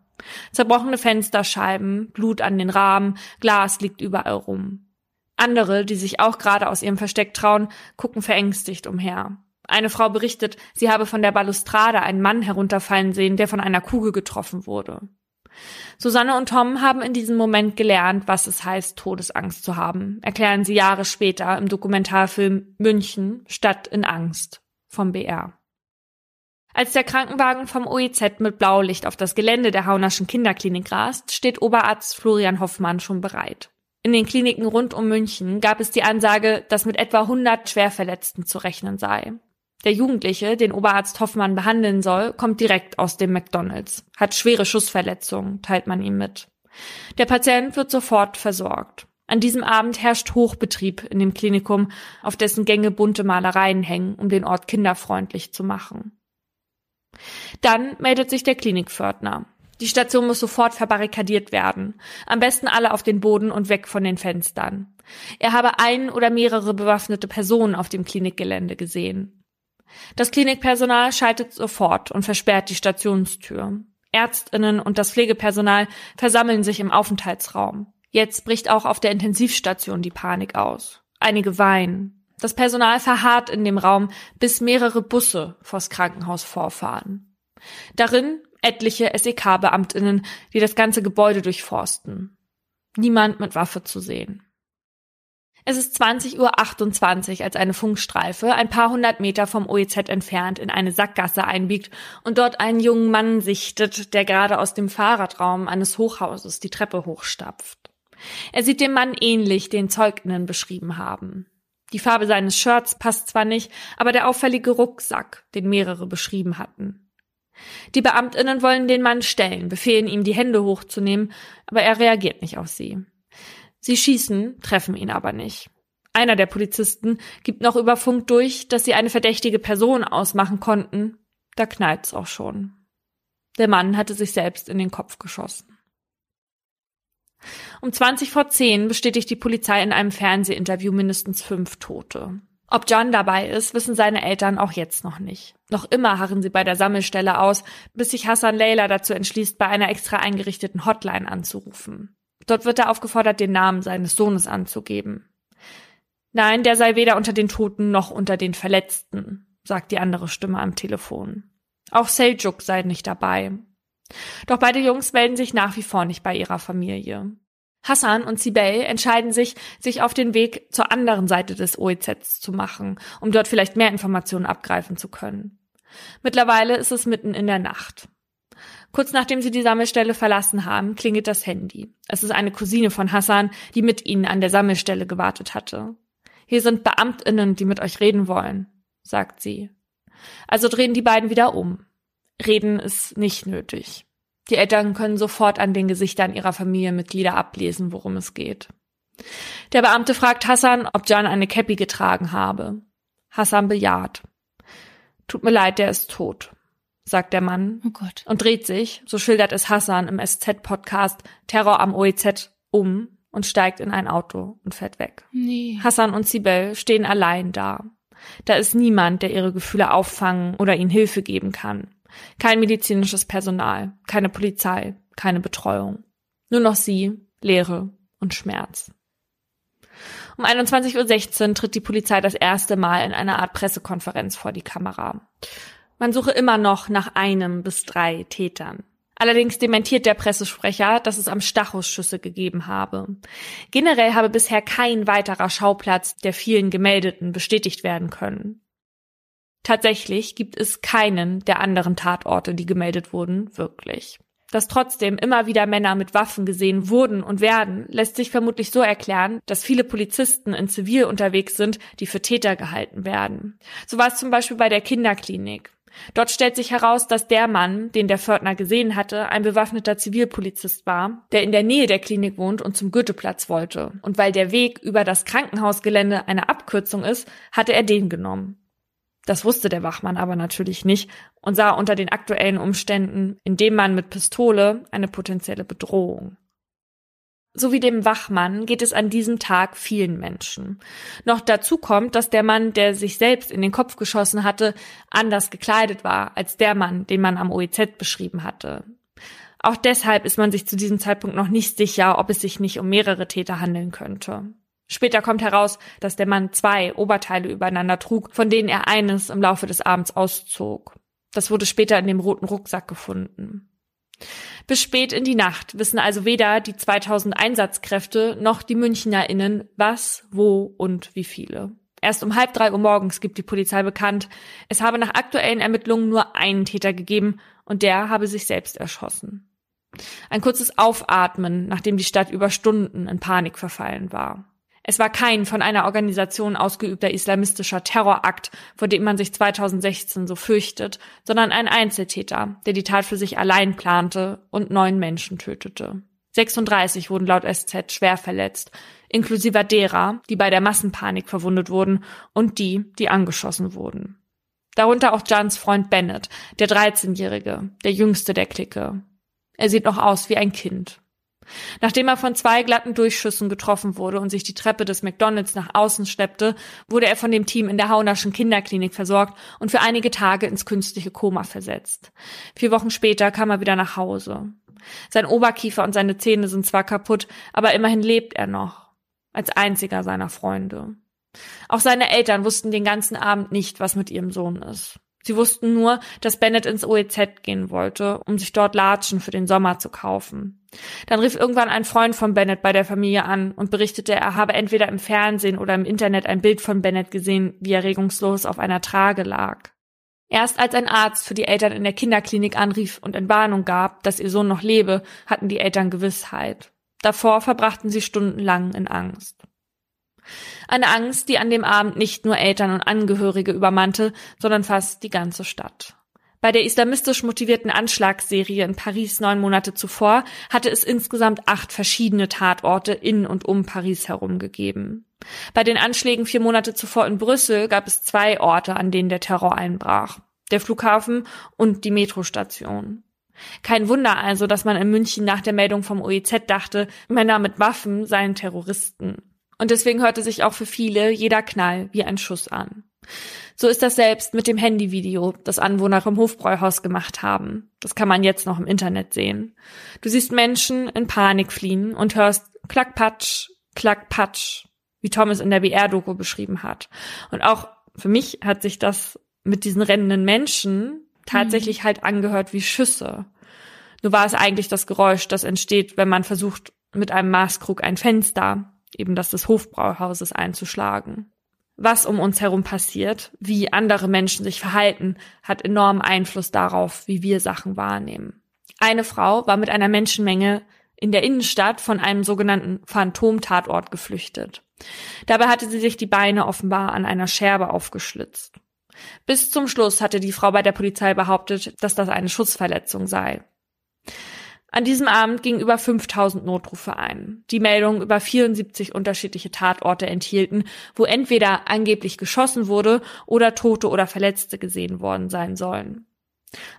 Zerbrochene Fensterscheiben, Blut an den Rahmen, Glas liegt überall rum. Andere, die sich auch gerade aus ihrem Versteck trauen, gucken verängstigt umher. Eine Frau berichtet, sie habe von der Balustrade einen Mann herunterfallen sehen, der von einer Kugel getroffen wurde. Susanne und Tom haben in diesem Moment gelernt, was es heißt, Todesangst zu haben, erklären sie Jahre später im Dokumentarfilm München Stadt in Angst vom BR. Als der Krankenwagen vom OEZ mit Blaulicht auf das Gelände der Haunerschen Kinderklinik rast, steht Oberarzt Florian Hoffmann schon bereit. In den Kliniken rund um München gab es die Ansage, dass mit etwa 100 Schwerverletzten zu rechnen sei. Der Jugendliche, den Oberarzt Hoffmann behandeln soll, kommt direkt aus dem McDonalds, hat schwere Schussverletzungen, teilt man ihm mit. Der Patient wird sofort versorgt. An diesem Abend herrscht Hochbetrieb in dem Klinikum, auf dessen Gänge bunte Malereien hängen, um den Ort kinderfreundlich zu machen. Dann meldet sich der Klinikpförtner. Die Station muss sofort verbarrikadiert werden. Am besten alle auf den Boden und weg von den Fenstern. Er habe ein oder mehrere bewaffnete Personen auf dem Klinikgelände gesehen. Das Klinikpersonal schaltet sofort und versperrt die Stationstür. Ärztinnen und das Pflegepersonal versammeln sich im Aufenthaltsraum. Jetzt bricht auch auf der Intensivstation die Panik aus. Einige weinen. Das Personal verharrt in dem Raum, bis mehrere Busse vors Krankenhaus vorfahren. Darin etliche SEK-Beamtinnen, die das ganze Gebäude durchforsten. Niemand mit Waffe zu sehen. Es ist 20.28 Uhr, als eine Funkstreife ein paar hundert Meter vom OEZ entfernt in eine Sackgasse einbiegt und dort einen jungen Mann sichtet, der gerade aus dem Fahrradraum eines Hochhauses die Treppe hochstapft. Er sieht dem Mann ähnlich, den Zeuginnen beschrieben haben. Die Farbe seines Shirts passt zwar nicht, aber der auffällige Rucksack, den mehrere beschrieben hatten. Die Beamtinnen wollen den Mann stellen, befehlen ihm, die Hände hochzunehmen, aber er reagiert nicht auf sie. Sie schießen, treffen ihn aber nicht. Einer der Polizisten gibt noch über Funk durch, dass sie eine verdächtige Person ausmachen konnten. Da knallt's auch schon. Der Mann hatte sich selbst in den Kopf geschossen. Um 20 vor 10 bestätigt die Polizei in einem Fernsehinterview mindestens fünf Tote. Ob John dabei ist, wissen seine Eltern auch jetzt noch nicht. Noch immer harren sie bei der Sammelstelle aus, bis sich Hassan Leila dazu entschließt, bei einer extra eingerichteten Hotline anzurufen. Dort wird er aufgefordert, den Namen seines Sohnes anzugeben. Nein, der sei weder unter den Toten noch unter den Verletzten, sagt die andere Stimme am Telefon. Auch Seljuk sei nicht dabei. Doch beide Jungs melden sich nach wie vor nicht bei ihrer Familie. Hassan und Sibel entscheiden sich, sich auf den Weg zur anderen Seite des OEZs zu machen, um dort vielleicht mehr Informationen abgreifen zu können. Mittlerweile ist es mitten in der Nacht. Kurz nachdem sie die Sammelstelle verlassen haben, klingelt das Handy. Es ist eine Cousine von Hassan, die mit ihnen an der Sammelstelle gewartet hatte. Hier sind Beamtinnen, die mit euch reden wollen, sagt sie. Also drehen die beiden wieder um. Reden ist nicht nötig. Die Eltern können sofort an den Gesichtern ihrer Familienmitglieder ablesen, worum es geht. Der Beamte fragt Hassan, ob John eine Käppi getragen habe. Hassan bejaht. Tut mir leid, der ist tot, sagt der Mann oh Gott. und dreht sich, so schildert es Hassan im SZ-Podcast Terror am OEZ, um und steigt in ein Auto und fährt weg. Nee. Hassan und Sibel stehen allein da. Da ist niemand, der ihre Gefühle auffangen oder ihnen Hilfe geben kann. Kein medizinisches Personal, keine Polizei, keine Betreuung. Nur noch sie, Leere und Schmerz. Um 21.16 Uhr tritt die Polizei das erste Mal in einer Art Pressekonferenz vor die Kamera. Man suche immer noch nach einem bis drei Tätern. Allerdings dementiert der Pressesprecher, dass es am Stachus Schüsse gegeben habe. Generell habe bisher kein weiterer Schauplatz der vielen Gemeldeten bestätigt werden können. Tatsächlich gibt es keinen der anderen Tatorte, die gemeldet wurden, wirklich. Dass trotzdem immer wieder Männer mit Waffen gesehen wurden und werden, lässt sich vermutlich so erklären, dass viele Polizisten in Zivil unterwegs sind, die für Täter gehalten werden. So war es zum Beispiel bei der Kinderklinik. Dort stellt sich heraus, dass der Mann, den der Fördner gesehen hatte, ein bewaffneter Zivilpolizist war, der in der Nähe der Klinik wohnt und zum Goetheplatz wollte. Und weil der Weg über das Krankenhausgelände eine Abkürzung ist, hatte er den genommen. Das wusste der Wachmann aber natürlich nicht und sah unter den aktuellen Umständen in dem Mann mit Pistole eine potenzielle Bedrohung. So wie dem Wachmann geht es an diesem Tag vielen Menschen. Noch dazu kommt, dass der Mann, der sich selbst in den Kopf geschossen hatte, anders gekleidet war als der Mann, den man am OEZ beschrieben hatte. Auch deshalb ist man sich zu diesem Zeitpunkt noch nicht sicher, ob es sich nicht um mehrere Täter handeln könnte. Später kommt heraus, dass der Mann zwei Oberteile übereinander trug, von denen er eines im Laufe des Abends auszog. Das wurde später in dem roten Rucksack gefunden. Bis spät in die Nacht wissen also weder die 2000 Einsatzkräfte noch die MünchnerInnen was, wo und wie viele. Erst um halb drei Uhr morgens gibt die Polizei bekannt, es habe nach aktuellen Ermittlungen nur einen Täter gegeben und der habe sich selbst erschossen. Ein kurzes Aufatmen, nachdem die Stadt über Stunden in Panik verfallen war. Es war kein von einer Organisation ausgeübter islamistischer Terrorakt, vor dem man sich 2016 so fürchtet, sondern ein Einzeltäter, der die Tat für sich allein plante und neun Menschen tötete. 36 wurden laut SZ schwer verletzt, inklusive derer, die bei der Massenpanik verwundet wurden und die, die angeschossen wurden. Darunter auch Jans Freund Bennett, der 13-Jährige, der jüngste der Clique. Er sieht noch aus wie ein Kind. Nachdem er von zwei glatten Durchschüssen getroffen wurde und sich die Treppe des McDonalds nach außen schleppte, wurde er von dem Team in der Haunerschen Kinderklinik versorgt und für einige Tage ins künstliche Koma versetzt. Vier Wochen später kam er wieder nach Hause. Sein Oberkiefer und seine Zähne sind zwar kaputt, aber immerhin lebt er noch. Als einziger seiner Freunde. Auch seine Eltern wussten den ganzen Abend nicht, was mit ihrem Sohn ist. Sie wussten nur, dass Bennett ins OEZ gehen wollte, um sich dort Latschen für den Sommer zu kaufen. Dann rief irgendwann ein Freund von Bennett bei der Familie an und berichtete, er habe entweder im Fernsehen oder im Internet ein Bild von Bennett gesehen, wie er regungslos auf einer Trage lag. Erst als ein Arzt für die Eltern in der Kinderklinik anrief und Entwarnung gab, dass ihr Sohn noch lebe, hatten die Eltern Gewissheit. Davor verbrachten sie stundenlang in Angst. Eine Angst, die an dem Abend nicht nur Eltern und Angehörige übermannte, sondern fast die ganze Stadt. Bei der islamistisch motivierten Anschlagsserie in Paris neun Monate zuvor hatte es insgesamt acht verschiedene Tatorte in und um Paris herum gegeben. Bei den Anschlägen vier Monate zuvor in Brüssel gab es zwei Orte, an denen der Terror einbrach. Der Flughafen und die Metrostation. Kein Wunder also, dass man in München nach der Meldung vom OEZ dachte, Männer mit Waffen seien Terroristen. Und deswegen hörte sich auch für viele jeder Knall wie ein Schuss an. So ist das selbst mit dem Handyvideo, das Anwohner im Hofbräuhaus gemacht haben. Das kann man jetzt noch im Internet sehen. Du siehst Menschen in Panik fliehen und hörst Klackpatsch, Klackpatsch, wie Thomas in der BR-Doku beschrieben hat. Und auch für mich hat sich das mit diesen rennenden Menschen tatsächlich mhm. halt angehört wie Schüsse. Nur war es eigentlich das Geräusch, das entsteht, wenn man versucht, mit einem Maßkrug ein Fenster, eben das des Hofbrauhauses, einzuschlagen was um uns herum passiert, wie andere Menschen sich verhalten, hat enormen Einfluss darauf, wie wir Sachen wahrnehmen. Eine Frau war mit einer Menschenmenge in der Innenstadt von einem sogenannten Phantomtatort geflüchtet. Dabei hatte sie sich die Beine offenbar an einer Scherbe aufgeschlitzt. Bis zum Schluss hatte die Frau bei der Polizei behauptet, dass das eine Schussverletzung sei. An diesem Abend gingen über 5000 Notrufe ein. Die Meldungen über 74 unterschiedliche Tatorte enthielten, wo entweder angeblich geschossen wurde oder Tote oder Verletzte gesehen worden sein sollen.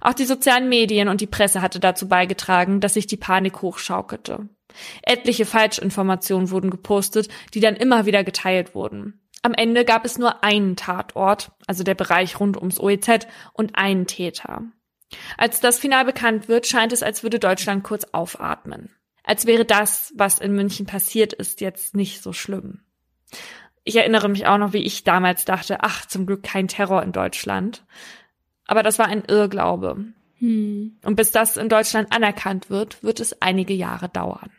Auch die sozialen Medien und die Presse hatte dazu beigetragen, dass sich die Panik hochschaukelte. Etliche Falschinformationen wurden gepostet, die dann immer wieder geteilt wurden. Am Ende gab es nur einen Tatort, also der Bereich rund ums OEZ, und einen Täter. Als das Final bekannt wird, scheint es, als würde Deutschland kurz aufatmen. Als wäre das, was in München passiert ist, jetzt nicht so schlimm. Ich erinnere mich auch noch, wie ich damals dachte, ach, zum Glück kein Terror in Deutschland. Aber das war ein Irrglaube. Hm. Und bis das in Deutschland anerkannt wird, wird es einige Jahre dauern.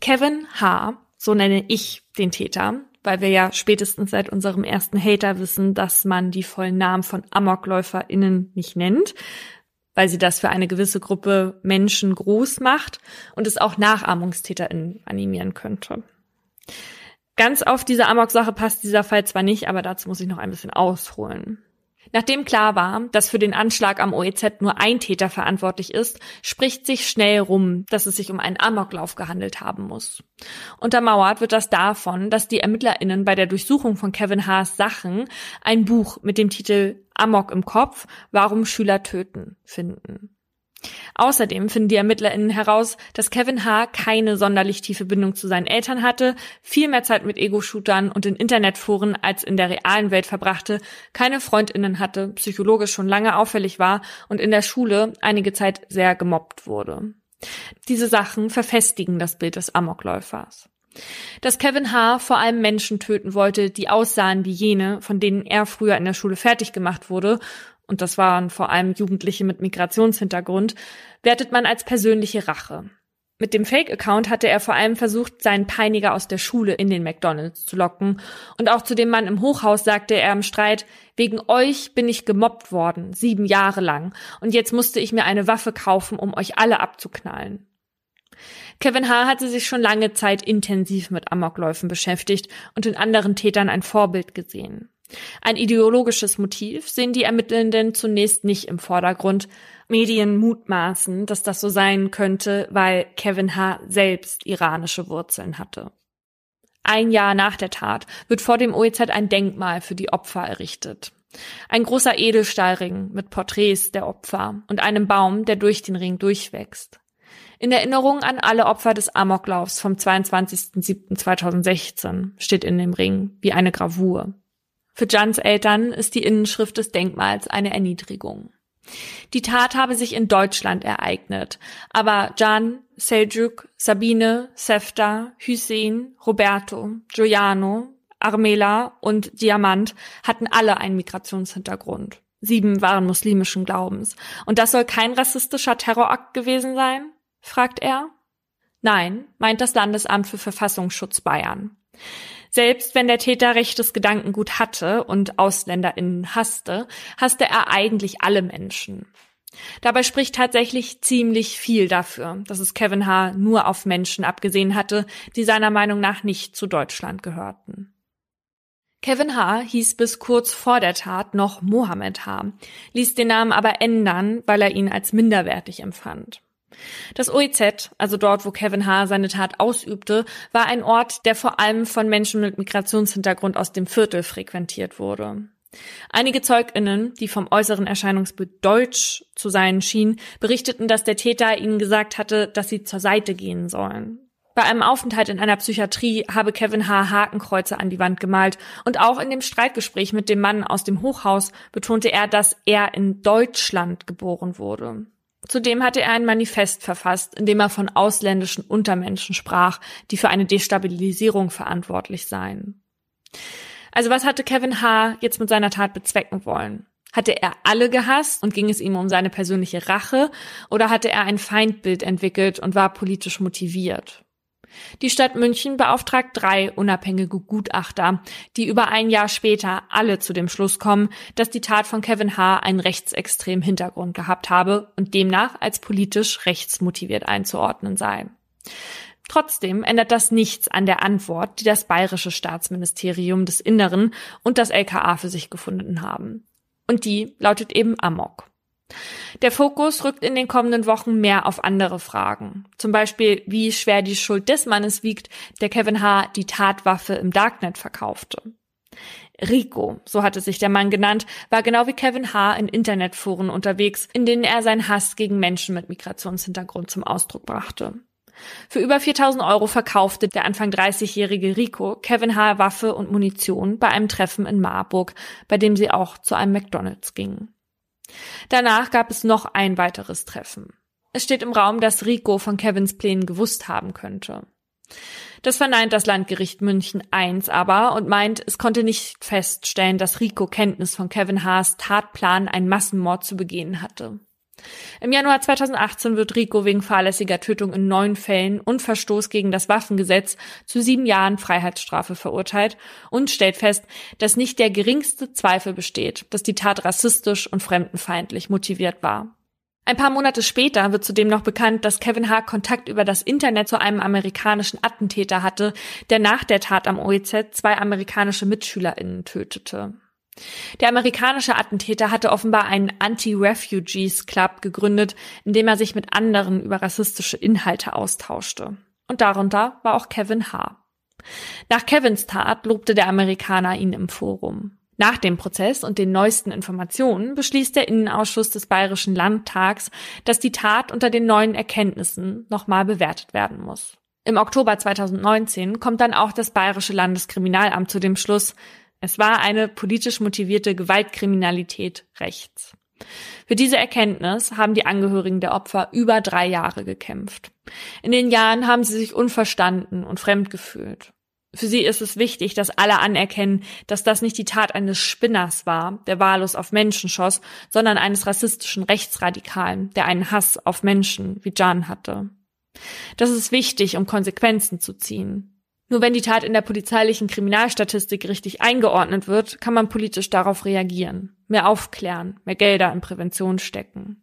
Kevin H., so nenne ich den Täter, weil wir ja spätestens seit unserem ersten Hater wissen, dass man die vollen Namen von AmokläuferInnen nicht nennt, weil sie das für eine gewisse Gruppe Menschen groß macht und es auch NachahmungstäterInnen animieren könnte. Ganz auf diese Amok-Sache passt dieser Fall zwar nicht, aber dazu muss ich noch ein bisschen ausholen. Nachdem klar war, dass für den Anschlag am OEZ nur ein Täter verantwortlich ist, spricht sich schnell rum, dass es sich um einen Amoklauf gehandelt haben muss. Untermauert wird das davon, dass die ErmittlerInnen bei der Durchsuchung von Kevin Haas Sachen ein Buch mit dem Titel Amok im Kopf, warum Schüler töten finden. Außerdem finden die ErmittlerInnen heraus, dass Kevin H. keine sonderlich tiefe Bindung zu seinen Eltern hatte, viel mehr Zeit mit Ego-Shootern und in Internetforen als in der realen Welt verbrachte, keine FreundInnen hatte, psychologisch schon lange auffällig war und in der Schule einige Zeit sehr gemobbt wurde. Diese Sachen verfestigen das Bild des Amokläufers. Dass Kevin H. vor allem Menschen töten wollte, die aussahen wie jene, von denen er früher in der Schule fertig gemacht wurde und das waren vor allem Jugendliche mit Migrationshintergrund, wertet man als persönliche Rache. Mit dem Fake-Account hatte er vor allem versucht, seinen Peiniger aus der Schule in den McDonalds zu locken. Und auch zu dem Mann im Hochhaus sagte er im Streit, wegen euch bin ich gemobbt worden, sieben Jahre lang. Und jetzt musste ich mir eine Waffe kaufen, um euch alle abzuknallen. Kevin H. hatte sich schon lange Zeit intensiv mit Amokläufen beschäftigt und in anderen Tätern ein Vorbild gesehen. Ein ideologisches Motiv sehen die Ermittelnden zunächst nicht im Vordergrund. Medien mutmaßen, dass das so sein könnte, weil Kevin H. selbst iranische Wurzeln hatte. Ein Jahr nach der Tat wird vor dem OEZ ein Denkmal für die Opfer errichtet. Ein großer Edelstahlring mit Porträts der Opfer und einem Baum, der durch den Ring durchwächst. In Erinnerung an alle Opfer des Amoklaufs vom 22.07.2016 steht in dem Ring wie eine Gravur. Für Jans Eltern ist die Innenschrift des Denkmals eine Erniedrigung. Die Tat habe sich in Deutschland ereignet, aber Jan, Seljuk, Sabine, Sefta, Hussein, Roberto, Giuliano, Armela und Diamant hatten alle einen Migrationshintergrund. Sieben waren muslimischen Glaubens. Und das soll kein rassistischer Terrorakt gewesen sein? fragt er. Nein, meint das Landesamt für Verfassungsschutz Bayern. Selbst wenn der Täter rechtes Gedankengut hatte und AusländerInnen hasste, hasste er eigentlich alle Menschen. Dabei spricht tatsächlich ziemlich viel dafür, dass es Kevin H. nur auf Menschen abgesehen hatte, die seiner Meinung nach nicht zu Deutschland gehörten. Kevin H. hieß bis kurz vor der Tat noch Mohammed H., ließ den Namen aber ändern, weil er ihn als minderwertig empfand. Das OEZ, also dort, wo Kevin H. seine Tat ausübte, war ein Ort, der vor allem von Menschen mit Migrationshintergrund aus dem Viertel frequentiert wurde. Einige ZeugInnen, die vom äußeren Erscheinungsbild deutsch zu sein schienen, berichteten, dass der Täter ihnen gesagt hatte, dass sie zur Seite gehen sollen. Bei einem Aufenthalt in einer Psychiatrie habe Kevin H. Hakenkreuze an die Wand gemalt und auch in dem Streitgespräch mit dem Mann aus dem Hochhaus betonte er, dass er in Deutschland geboren wurde. Zudem hatte er ein Manifest verfasst, in dem er von ausländischen Untermenschen sprach, die für eine Destabilisierung verantwortlich seien. Also was hatte Kevin H. jetzt mit seiner Tat bezwecken wollen? Hatte er alle gehasst und ging es ihm um seine persönliche Rache oder hatte er ein Feindbild entwickelt und war politisch motiviert? Die Stadt München beauftragt drei unabhängige Gutachter, die über ein Jahr später alle zu dem Schluss kommen, dass die Tat von Kevin H. einen rechtsextremen Hintergrund gehabt habe und demnach als politisch rechtsmotiviert einzuordnen sei. Trotzdem ändert das nichts an der Antwort, die das bayerische Staatsministerium des Inneren und das LKA für sich gefunden haben. Und die lautet eben Amok. Der Fokus rückt in den kommenden Wochen mehr auf andere Fragen. Zum Beispiel, wie schwer die Schuld des Mannes wiegt, der Kevin H. die Tatwaffe im Darknet verkaufte. Rico, so hatte sich der Mann genannt, war genau wie Kevin H. in Internetforen unterwegs, in denen er seinen Hass gegen Menschen mit Migrationshintergrund zum Ausdruck brachte. Für über 4000 Euro verkaufte der Anfang 30-jährige Rico Kevin H. Waffe und Munition bei einem Treffen in Marburg, bei dem sie auch zu einem McDonald's gingen. Danach gab es noch ein weiteres Treffen. Es steht im Raum, dass Rico von Kevins Plänen gewusst haben könnte. Das verneint das Landgericht München I aber und meint, es konnte nicht feststellen, dass Rico Kenntnis von Kevin Haas Tatplan, einen Massenmord zu begehen hatte. Im Januar 2018 wird Rico wegen fahrlässiger Tötung in neun Fällen und Verstoß gegen das Waffengesetz zu sieben Jahren Freiheitsstrafe verurteilt und stellt fest, dass nicht der geringste Zweifel besteht, dass die Tat rassistisch und fremdenfeindlich motiviert war. Ein paar Monate später wird zudem noch bekannt, dass Kevin H. Kontakt über das Internet zu einem amerikanischen Attentäter hatte, der nach der Tat am OEZ zwei amerikanische MitschülerInnen tötete. Der amerikanische Attentäter hatte offenbar einen Anti-Refugees Club gegründet, in dem er sich mit anderen über rassistische Inhalte austauschte. Und darunter war auch Kevin H. Nach Kevins Tat lobte der Amerikaner ihn im Forum. Nach dem Prozess und den neuesten Informationen beschließt der Innenausschuss des Bayerischen Landtags, dass die Tat unter den neuen Erkenntnissen nochmal bewertet werden muss. Im Oktober 2019 kommt dann auch das Bayerische Landeskriminalamt zu dem Schluss, es war eine politisch motivierte Gewaltkriminalität rechts. Für diese Erkenntnis haben die Angehörigen der Opfer über drei Jahre gekämpft. In den Jahren haben sie sich unverstanden und fremd gefühlt. Für sie ist es wichtig, dass alle anerkennen, dass das nicht die Tat eines Spinners war, der wahllos auf Menschen schoss, sondern eines rassistischen Rechtsradikalen, der einen Hass auf Menschen wie Jan hatte. Das ist wichtig, um Konsequenzen zu ziehen. Nur wenn die Tat in der polizeilichen Kriminalstatistik richtig eingeordnet wird, kann man politisch darauf reagieren, mehr aufklären, mehr Gelder in Prävention stecken.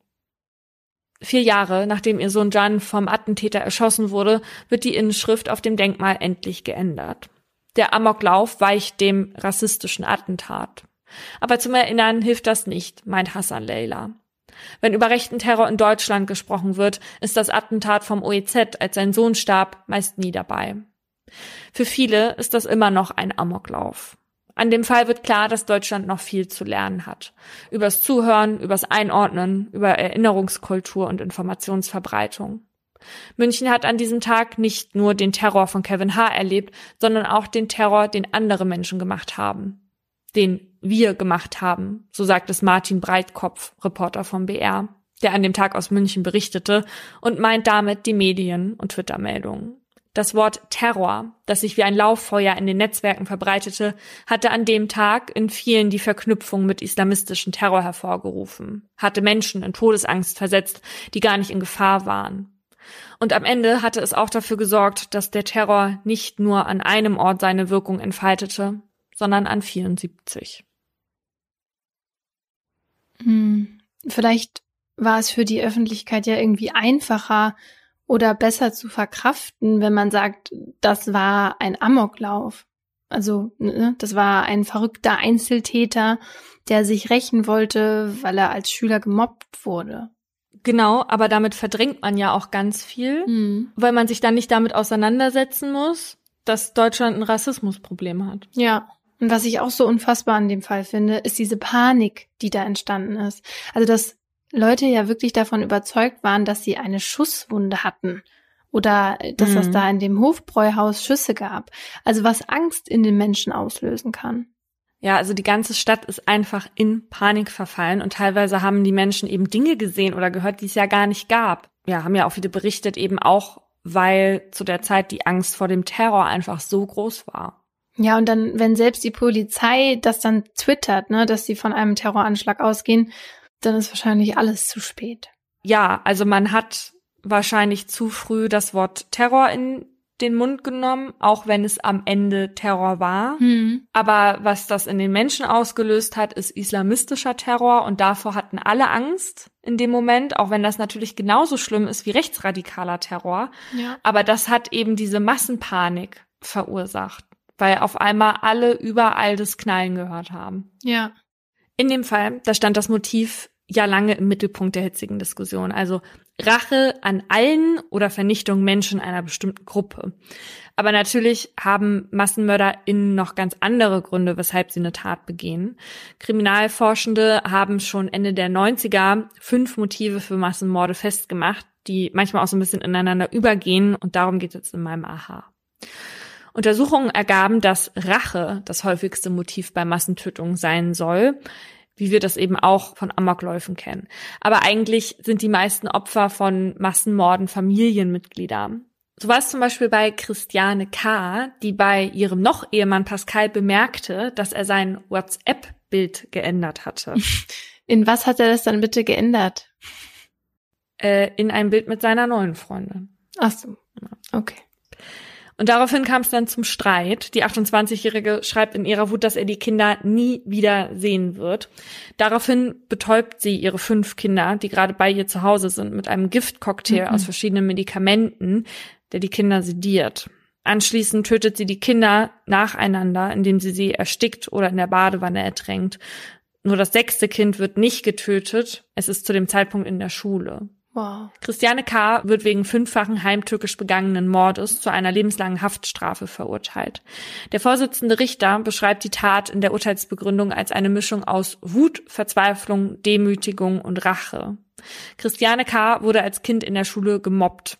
Vier Jahre nachdem ihr Sohn Jan vom Attentäter erschossen wurde, wird die Inschrift auf dem Denkmal endlich geändert. Der Amoklauf weicht dem rassistischen Attentat. Aber zum Erinnern hilft das nicht, meint Hassan Leila. Wenn über rechten Terror in Deutschland gesprochen wird, ist das Attentat vom OEZ, als sein Sohn starb, meist nie dabei. Für viele ist das immer noch ein Amoklauf. An dem Fall wird klar, dass Deutschland noch viel zu lernen hat. Übers Zuhören, übers Einordnen, über Erinnerungskultur und Informationsverbreitung. München hat an diesem Tag nicht nur den Terror von Kevin H. erlebt, sondern auch den Terror, den andere Menschen gemacht haben. Den wir gemacht haben, so sagt es Martin Breitkopf, Reporter vom BR, der an dem Tag aus München berichtete und meint damit die Medien und Twitter-Meldungen. Das Wort Terror, das sich wie ein Lauffeuer in den Netzwerken verbreitete, hatte an dem Tag in vielen die Verknüpfung mit islamistischen Terror hervorgerufen, hatte Menschen in Todesangst versetzt, die gar nicht in Gefahr waren. Und am Ende hatte es auch dafür gesorgt, dass der Terror nicht nur an einem Ort seine Wirkung entfaltete, sondern an 74. Hm, vielleicht war es für die Öffentlichkeit ja irgendwie einfacher oder besser zu verkraften, wenn man sagt, das war ein Amoklauf. Also, ne, das war ein verrückter Einzeltäter, der sich rächen wollte, weil er als Schüler gemobbt wurde. Genau, aber damit verdrängt man ja auch ganz viel, Mhm. weil man sich dann nicht damit auseinandersetzen muss, dass Deutschland ein Rassismusproblem hat. Ja. Und was ich auch so unfassbar an dem Fall finde, ist diese Panik, die da entstanden ist. Also, dass Leute ja wirklich davon überzeugt waren, dass sie eine Schusswunde hatten. Oder äh, dass es Mhm. da in dem Hofbräuhaus Schüsse gab. Also was Angst in den Menschen auslösen kann. Ja, also die ganze Stadt ist einfach in Panik verfallen und teilweise haben die Menschen eben Dinge gesehen oder gehört, die es ja gar nicht gab. Ja, haben ja auch viele berichtet, eben auch, weil zu der Zeit die Angst vor dem Terror einfach so groß war. Ja, und dann, wenn selbst die Polizei das dann twittert, ne, dass sie von einem Terroranschlag ausgehen, dann ist wahrscheinlich alles zu spät. Ja, also man hat wahrscheinlich zu früh das Wort Terror in den Mund genommen, auch wenn es am Ende Terror war. Hm. Aber was das in den Menschen ausgelöst hat, ist islamistischer Terror und davor hatten alle Angst in dem Moment, auch wenn das natürlich genauso schlimm ist wie rechtsradikaler Terror. Ja. Aber das hat eben diese Massenpanik verursacht, weil auf einmal alle überall das Knallen gehört haben. Ja. In dem Fall, da stand das Motiv ja lange im Mittelpunkt der hitzigen Diskussion. Also Rache an allen oder Vernichtung Menschen einer bestimmten Gruppe. Aber natürlich haben MassenmörderInnen noch ganz andere Gründe, weshalb sie eine Tat begehen. Kriminalforschende haben schon Ende der 90er fünf Motive für Massenmorde festgemacht, die manchmal auch so ein bisschen ineinander übergehen und darum geht es jetzt in meinem Aha. Untersuchungen ergaben, dass Rache das häufigste Motiv bei Massentötungen sein soll, wie wir das eben auch von Amokläufen kennen. Aber eigentlich sind die meisten Opfer von Massenmorden Familienmitglieder. So war es zum Beispiel bei Christiane K., die bei ihrem Noch-Ehemann Pascal bemerkte, dass er sein WhatsApp-Bild geändert hatte. In was hat er das dann bitte geändert? äh, in ein Bild mit seiner neuen Freundin. Ach so. Okay. Und daraufhin kam es dann zum Streit. Die 28-Jährige schreibt in ihrer Wut, dass er die Kinder nie wieder sehen wird. Daraufhin betäubt sie ihre fünf Kinder, die gerade bei ihr zu Hause sind, mit einem Giftcocktail Mhm. aus verschiedenen Medikamenten, der die Kinder sediert. Anschließend tötet sie die Kinder nacheinander, indem sie sie erstickt oder in der Badewanne ertränkt. Nur das sechste Kind wird nicht getötet. Es ist zu dem Zeitpunkt in der Schule. Wow. Christiane K. wird wegen fünffachen heimtückisch begangenen Mordes zu einer lebenslangen Haftstrafe verurteilt. Der Vorsitzende Richter beschreibt die Tat in der Urteilsbegründung als eine Mischung aus Wut, Verzweiflung, Demütigung und Rache. Christiane K. wurde als Kind in der Schule gemobbt.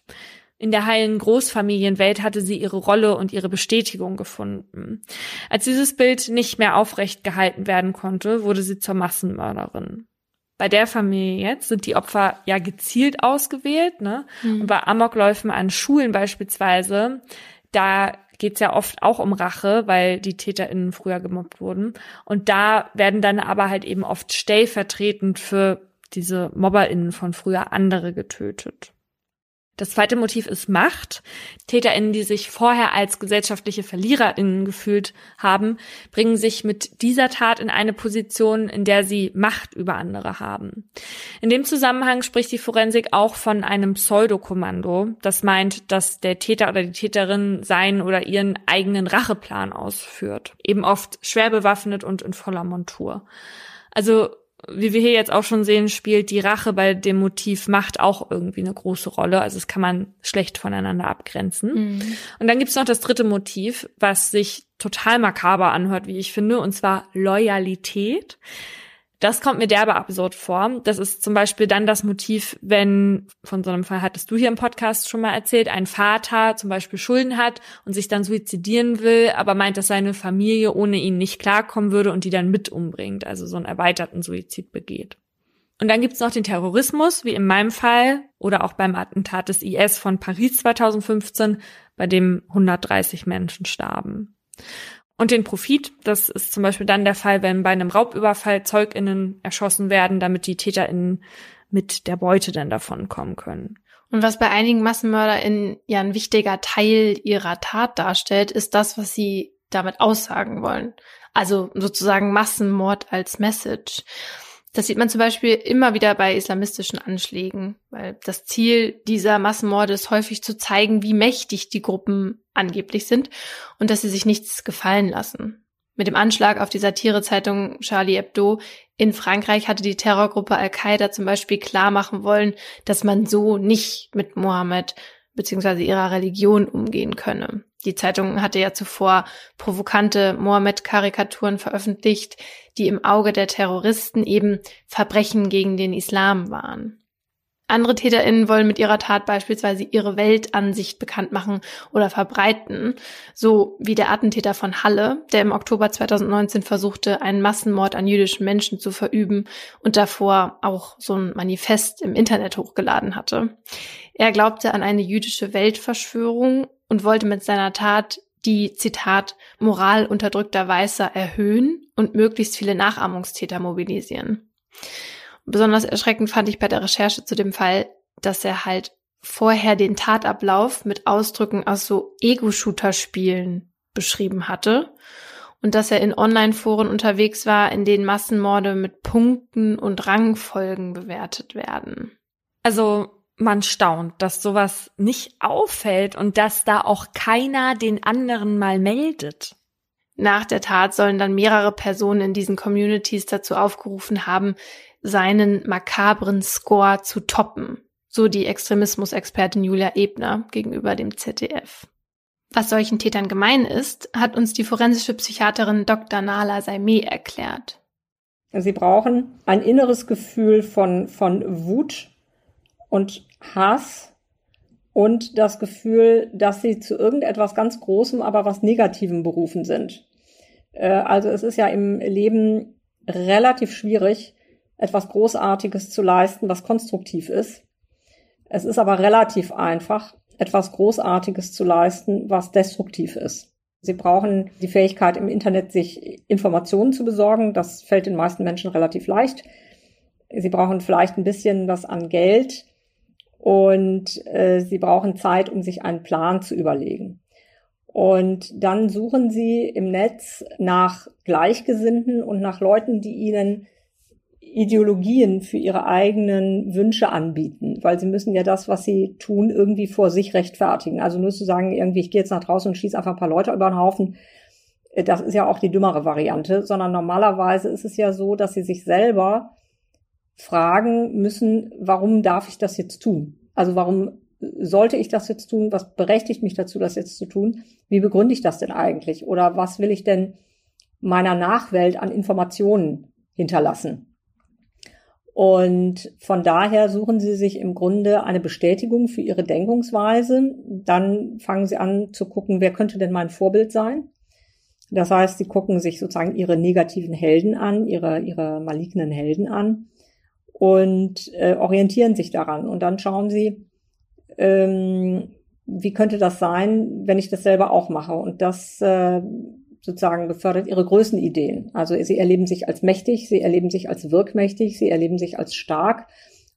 In der heilen Großfamilienwelt hatte sie ihre Rolle und ihre Bestätigung gefunden. Als dieses Bild nicht mehr aufrecht gehalten werden konnte, wurde sie zur Massenmörderin. Bei der Familie jetzt sind die Opfer ja gezielt ausgewählt, ne? Mhm. Und bei Amokläufen an Schulen beispielsweise, da geht's ja oft auch um Rache, weil die TäterInnen früher gemobbt wurden. Und da werden dann aber halt eben oft stellvertretend für diese MobberInnen von früher andere getötet. Das zweite Motiv ist Macht. TäterInnen, die sich vorher als gesellschaftliche VerliererInnen gefühlt haben, bringen sich mit dieser Tat in eine Position, in der sie Macht über andere haben. In dem Zusammenhang spricht die Forensik auch von einem Pseudokommando. Das meint, dass der Täter oder die Täterin seinen oder ihren eigenen Racheplan ausführt. Eben oft schwer bewaffnet und in voller Montur. Also wie wir hier jetzt auch schon sehen, spielt die Rache bei dem Motiv Macht auch irgendwie eine große Rolle. Also das kann man schlecht voneinander abgrenzen. Mhm. Und dann gibt's noch das dritte Motiv, was sich total makaber anhört, wie ich finde, und zwar Loyalität. Das kommt mir derbe absurd vor. Das ist zum Beispiel dann das Motiv, wenn, von so einem Fall hattest du hier im Podcast schon mal erzählt, ein Vater zum Beispiel Schulden hat und sich dann suizidieren will, aber meint, dass seine Familie ohne ihn nicht klarkommen würde und die dann mit umbringt, also so einen erweiterten Suizid begeht. Und dann gibt's noch den Terrorismus, wie in meinem Fall oder auch beim Attentat des IS von Paris 2015, bei dem 130 Menschen starben. Und den Profit, das ist zum Beispiel dann der Fall, wenn bei einem Raubüberfall ZeugInnen erschossen werden, damit die TäterInnen mit der Beute dann davonkommen können. Und was bei einigen MassenmörderInnen ja ein wichtiger Teil ihrer Tat darstellt, ist das, was sie damit aussagen wollen. Also sozusagen Massenmord als Message. Das sieht man zum Beispiel immer wieder bei islamistischen Anschlägen, weil das Ziel dieser Massenmorde ist häufig zu zeigen, wie mächtig die Gruppen angeblich sind und dass sie sich nichts gefallen lassen. Mit dem Anschlag auf die Satirezeitung Charlie Hebdo in Frankreich hatte die Terrorgruppe Al-Qaida zum Beispiel klar machen wollen, dass man so nicht mit Mohammed bzw. ihrer Religion umgehen könne. Die Zeitung hatte ja zuvor provokante Mohammed-Karikaturen veröffentlicht, die im Auge der Terroristen eben Verbrechen gegen den Islam waren. Andere TäterInnen wollen mit ihrer Tat beispielsweise ihre Weltansicht bekannt machen oder verbreiten, so wie der Attentäter von Halle, der im Oktober 2019 versuchte, einen Massenmord an jüdischen Menschen zu verüben und davor auch so ein Manifest im Internet hochgeladen hatte. Er glaubte an eine jüdische Weltverschwörung und wollte mit seiner Tat die, Zitat, Moral unterdrückter Weißer erhöhen und möglichst viele Nachahmungstäter mobilisieren. Besonders erschreckend fand ich bei der Recherche zu dem Fall, dass er halt vorher den Tatablauf mit Ausdrücken aus so Ego-Shooter-Spielen beschrieben hatte und dass er in Online-Foren unterwegs war, in denen Massenmorde mit Punkten und Rangfolgen bewertet werden. Also man staunt, dass sowas nicht auffällt und dass da auch keiner den anderen mal meldet. Nach der Tat sollen dann mehrere Personen in diesen Communities dazu aufgerufen haben, seinen makabren Score zu toppen, so die Extremismusexpertin Julia Ebner gegenüber dem ZDF. Was solchen Tätern gemein ist, hat uns die forensische Psychiaterin Dr. Nala Saimeh erklärt. Sie brauchen ein inneres Gefühl von, von Wut und Hass und das Gefühl, dass sie zu irgendetwas ganz Großem, aber was Negativem berufen sind. Äh, also es ist ja im Leben relativ schwierig, etwas Großartiges zu leisten, was konstruktiv ist. Es ist aber relativ einfach, etwas Großartiges zu leisten, was destruktiv ist. Sie brauchen die Fähigkeit, im Internet sich Informationen zu besorgen. Das fällt den meisten Menschen relativ leicht. Sie brauchen vielleicht ein bisschen was an Geld und äh, sie brauchen Zeit, um sich einen Plan zu überlegen. Und dann suchen sie im Netz nach Gleichgesinnten und nach Leuten, die ihnen Ideologien für ihre eigenen Wünsche anbieten, weil sie müssen ja das, was sie tun, irgendwie vor sich rechtfertigen. Also nur zu sagen, irgendwie, ich gehe jetzt nach draußen und schieße einfach ein paar Leute über den Haufen, äh, das ist ja auch die dümmere Variante, sondern normalerweise ist es ja so, dass sie sich selber fragen müssen, warum darf ich das jetzt tun? Also warum sollte ich das jetzt tun? Was berechtigt mich dazu, das jetzt zu tun? Wie begründe ich das denn eigentlich? Oder was will ich denn meiner Nachwelt an Informationen hinterlassen? Und von daher suchen sie sich im Grunde eine Bestätigung für ihre Denkungsweise. Dann fangen sie an zu gucken, wer könnte denn mein Vorbild sein? Das heißt, sie gucken sich sozusagen ihre negativen Helden an, ihre, ihre malignen Helden an und äh, orientieren sich daran. Und dann schauen sie, ähm, wie könnte das sein, wenn ich das selber auch mache? Und das äh, sozusagen befördert ihre Größenideen. Also sie erleben sich als mächtig, sie erleben sich als wirkmächtig, sie erleben sich als stark.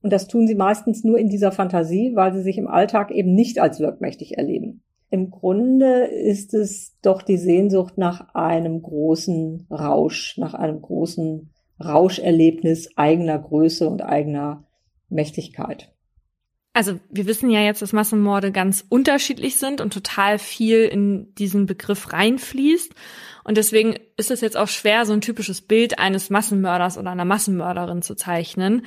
Und das tun sie meistens nur in dieser Fantasie, weil sie sich im Alltag eben nicht als wirkmächtig erleben. Im Grunde ist es doch die Sehnsucht nach einem großen Rausch, nach einem großen Rauscherlebnis eigener Größe und eigener Mächtigkeit. Also wir wissen ja jetzt, dass Massenmorde ganz unterschiedlich sind und total viel in diesen Begriff reinfließt. Und deswegen ist es jetzt auch schwer, so ein typisches Bild eines Massenmörders oder einer Massenmörderin zu zeichnen.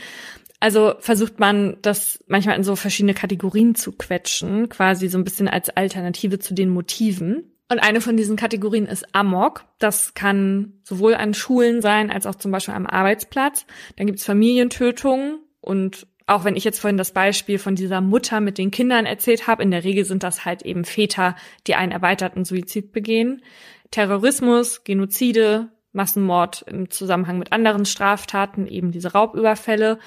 Also versucht man das manchmal in so verschiedene Kategorien zu quetschen, quasi so ein bisschen als Alternative zu den Motiven. Und eine von diesen Kategorien ist Amok. Das kann sowohl an Schulen sein, als auch zum Beispiel am Arbeitsplatz. Dann gibt's Familientötungen und auch wenn ich jetzt vorhin das Beispiel von dieser Mutter mit den Kindern erzählt habe, in der Regel sind das halt eben Väter, die einen erweiterten Suizid begehen. Terrorismus, Genozide, Massenmord im Zusammenhang mit anderen Straftaten, eben diese Raubüberfälle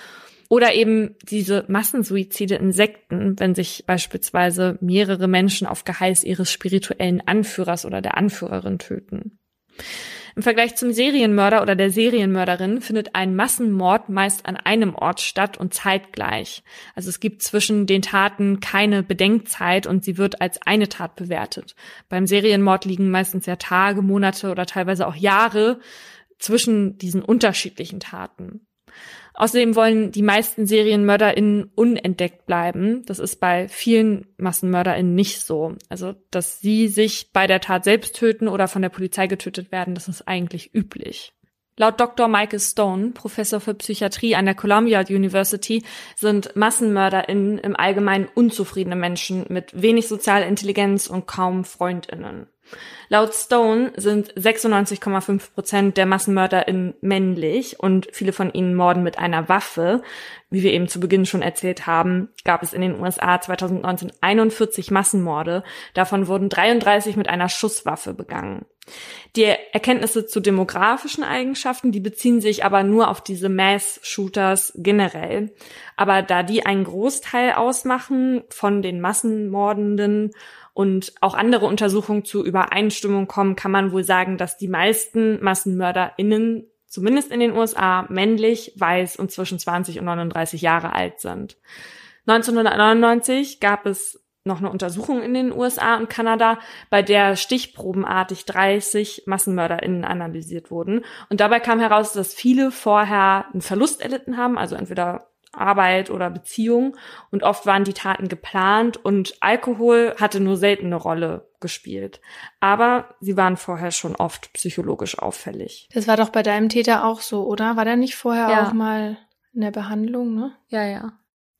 oder eben diese Massensuizide in Sekten, wenn sich beispielsweise mehrere Menschen auf Geheiß ihres spirituellen Anführers oder der Anführerin töten. Im Vergleich zum Serienmörder oder der Serienmörderin findet ein Massenmord meist an einem Ort statt und zeitgleich. Also es gibt zwischen den Taten keine Bedenkzeit und sie wird als eine Tat bewertet. Beim Serienmord liegen meistens ja Tage, Monate oder teilweise auch Jahre zwischen diesen unterschiedlichen Taten. Außerdem wollen die meisten SerienmörderInnen unentdeckt bleiben. Das ist bei vielen MassenmörderInnen nicht so. Also, dass sie sich bei der Tat selbst töten oder von der Polizei getötet werden, das ist eigentlich üblich. Laut Dr. Michael Stone, Professor für Psychiatrie an der Columbia University, sind MassenmörderInnen im Allgemeinen unzufriedene Menschen mit wenig sozialer Intelligenz und kaum FreundInnen. Laut Stone sind 96,5 Prozent der MassenmörderInnen männlich und viele von ihnen morden mit einer Waffe. Wie wir eben zu Beginn schon erzählt haben, gab es in den USA 2019 41 Massenmorde. Davon wurden 33 mit einer Schusswaffe begangen. Die Erkenntnisse zu demografischen Eigenschaften, die beziehen sich aber nur auf diese Mass-Shooters generell. Aber da die einen Großteil ausmachen von den Massenmordenden und auch andere Untersuchungen zu Übereinstimmung kommen, kann man wohl sagen, dass die meisten MassenmörderInnen zumindest in den USA männlich, weiß und zwischen 20 und 39 Jahre alt sind. 1999 gab es noch eine Untersuchung in den USA und Kanada, bei der stichprobenartig 30 MassenmörderInnen analysiert wurden. Und dabei kam heraus, dass viele vorher einen Verlust erlitten haben, also entweder Arbeit oder Beziehung und oft waren die Taten geplant und Alkohol hatte nur selten eine Rolle gespielt. Aber sie waren vorher schon oft psychologisch auffällig. Das war doch bei deinem Täter auch so, oder? War der nicht vorher ja. auch mal in der Behandlung, ne? Ja, ja.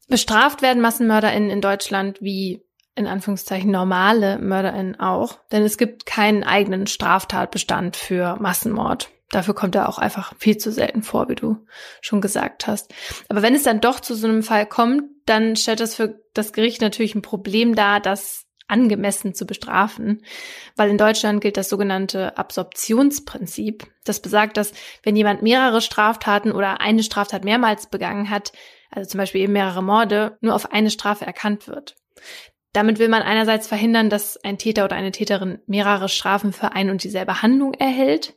Bestraft werden MassenmörderInnen in Deutschland wie in Anführungszeichen normale MörderInnen auch, denn es gibt keinen eigenen Straftatbestand für Massenmord. Dafür kommt er auch einfach viel zu selten vor, wie du schon gesagt hast. Aber wenn es dann doch zu so einem Fall kommt, dann stellt das für das Gericht natürlich ein Problem dar, das angemessen zu bestrafen, weil in Deutschland gilt das sogenannte Absorptionsprinzip. Das besagt, dass wenn jemand mehrere Straftaten oder eine Straftat mehrmals begangen hat, also zum Beispiel eben mehrere Morde, nur auf eine Strafe erkannt wird. Damit will man einerseits verhindern, dass ein Täter oder eine Täterin mehrere Strafen für ein und dieselbe Handlung erhält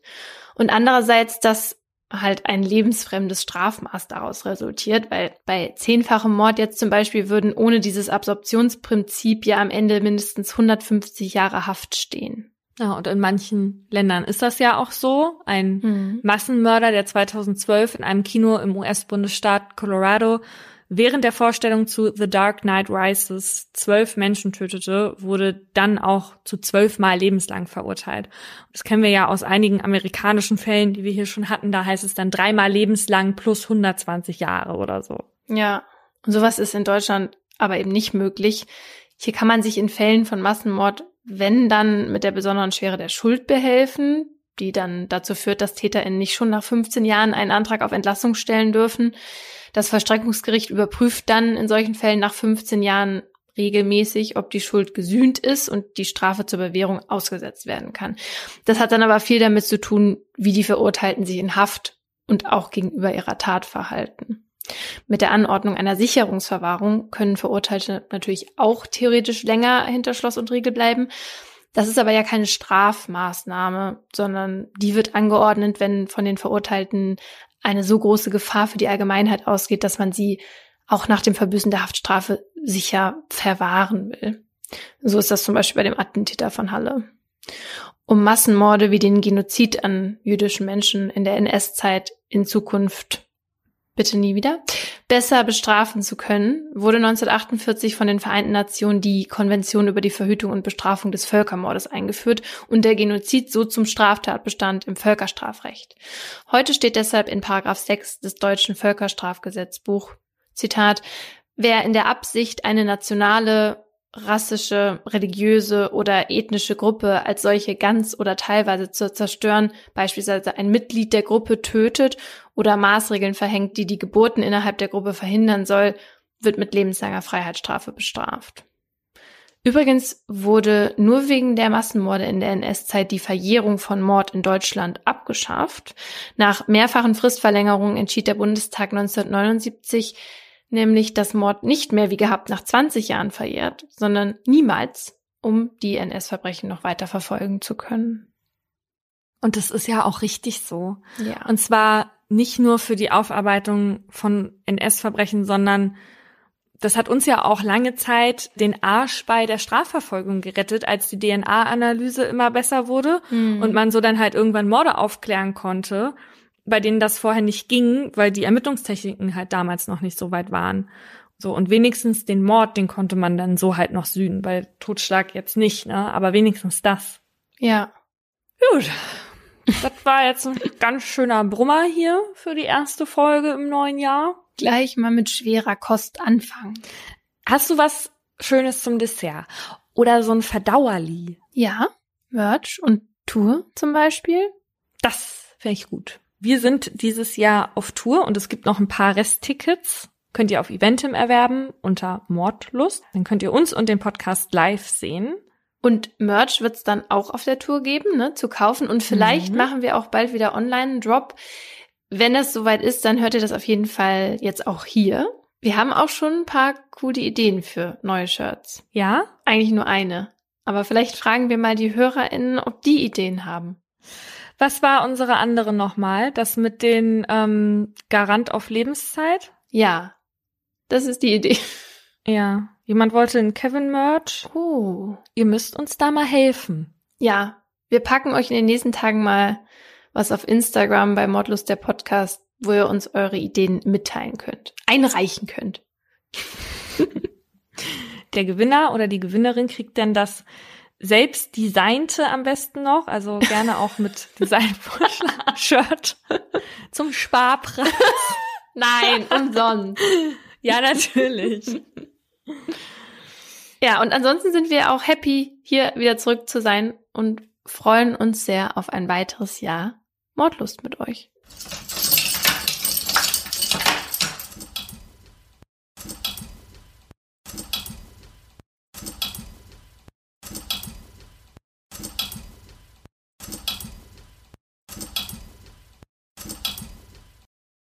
und andererseits, dass halt ein lebensfremdes Strafmaß daraus resultiert, weil bei zehnfachem Mord jetzt zum Beispiel würden ohne dieses Absorptionsprinzip ja am Ende mindestens 150 Jahre Haft stehen. Ja, und in manchen Ländern ist das ja auch so. Ein mhm. Massenmörder, der 2012 in einem Kino im US-Bundesstaat Colorado während der Vorstellung zu The Dark Knight Rises zwölf Menschen tötete, wurde dann auch zu zwölfmal lebenslang verurteilt. Das kennen wir ja aus einigen amerikanischen Fällen, die wir hier schon hatten. Da heißt es dann dreimal lebenslang plus 120 Jahre oder so. Ja, und sowas ist in Deutschland aber eben nicht möglich. Hier kann man sich in Fällen von Massenmord, wenn dann mit der besonderen Schwere der Schuld behelfen, die dann dazu führt, dass TäterInnen nicht schon nach 15 Jahren einen Antrag auf Entlassung stellen dürfen. Das Verstreckungsgericht überprüft dann in solchen Fällen nach 15 Jahren regelmäßig, ob die Schuld gesühnt ist und die Strafe zur Bewährung ausgesetzt werden kann. Das hat dann aber viel damit zu tun, wie die Verurteilten sich in Haft und auch gegenüber ihrer Tat verhalten. Mit der Anordnung einer Sicherungsverwahrung können Verurteilte natürlich auch theoretisch länger hinter Schloss und Riegel bleiben. Das ist aber ja keine Strafmaßnahme, sondern die wird angeordnet, wenn von den Verurteilten eine so große Gefahr für die Allgemeinheit ausgeht, dass man sie auch nach dem Verbüßen der Haftstrafe sicher verwahren will. So ist das zum Beispiel bei dem Attentäter von Halle. Um Massenmorde wie den Genozid an jüdischen Menschen in der NS-Zeit in Zukunft bitte nie wieder, besser bestrafen zu können, wurde 1948 von den Vereinten Nationen die Konvention über die Verhütung und Bestrafung des Völkermordes eingeführt und der Genozid so zum Straftatbestand im Völkerstrafrecht. Heute steht deshalb in Paragraph 6 des deutschen Völkerstrafgesetzbuch, Zitat, wer in der Absicht eine nationale rassische, religiöse oder ethnische Gruppe als solche ganz oder teilweise zu zerstören, beispielsweise ein Mitglied der Gruppe tötet oder Maßregeln verhängt, die die Geburten innerhalb der Gruppe verhindern soll, wird mit lebenslanger Freiheitsstrafe bestraft. Übrigens wurde nur wegen der Massenmorde in der NS-Zeit die Verjährung von Mord in Deutschland abgeschafft. Nach mehrfachen Fristverlängerungen entschied der Bundestag 1979, nämlich dass Mord nicht mehr wie gehabt nach 20 Jahren verjährt, sondern niemals, um die NS-Verbrechen noch weiter verfolgen zu können. Und das ist ja auch richtig so. Ja. Und zwar nicht nur für die Aufarbeitung von NS-Verbrechen, sondern das hat uns ja auch lange Zeit den Arsch bei der Strafverfolgung gerettet, als die DNA-Analyse immer besser wurde mhm. und man so dann halt irgendwann Morde aufklären konnte bei denen das vorher nicht ging, weil die Ermittlungstechniken halt damals noch nicht so weit waren. So, und wenigstens den Mord, den konnte man dann so halt noch sühnen, weil Totschlag jetzt nicht, ne? Aber wenigstens das. Ja. Gut. Das war jetzt ein ganz schöner Brummer hier für die erste Folge im neuen Jahr. Gleich mal mit schwerer Kost anfangen. Hast du was Schönes zum Dessert? Oder so ein Verdauerli? Ja, Merch und Tour zum Beispiel. Das wäre ich gut. Wir sind dieses Jahr auf Tour und es gibt noch ein paar Resttickets. Könnt ihr auf Eventim erwerben unter Mordlust. Dann könnt ihr uns und den Podcast live sehen. Und Merch wird's dann auch auf der Tour geben, ne, zu kaufen. Und vielleicht Mhm. machen wir auch bald wieder online einen Drop. Wenn es soweit ist, dann hört ihr das auf jeden Fall jetzt auch hier. Wir haben auch schon ein paar coole Ideen für neue Shirts. Ja? Eigentlich nur eine. Aber vielleicht fragen wir mal die HörerInnen, ob die Ideen haben. Was war unsere andere nochmal? Das mit den ähm, Garant auf Lebenszeit? Ja, das ist die Idee. Ja. Jemand wollte ein Kevin-Merch. Oh. Ihr müsst uns da mal helfen. Ja, wir packen euch in den nächsten Tagen mal was auf Instagram bei Mordlust der Podcast, wo ihr uns eure Ideen mitteilen könnt, einreichen könnt. Der Gewinner oder die Gewinnerin kriegt dann das selbst designte am besten noch, also gerne auch mit Designvorschlag-Shirt zum Sparpreis. Nein, umsonst. Ja, natürlich. Ja, und ansonsten sind wir auch happy, hier wieder zurück zu sein und freuen uns sehr auf ein weiteres Jahr Mordlust mit euch.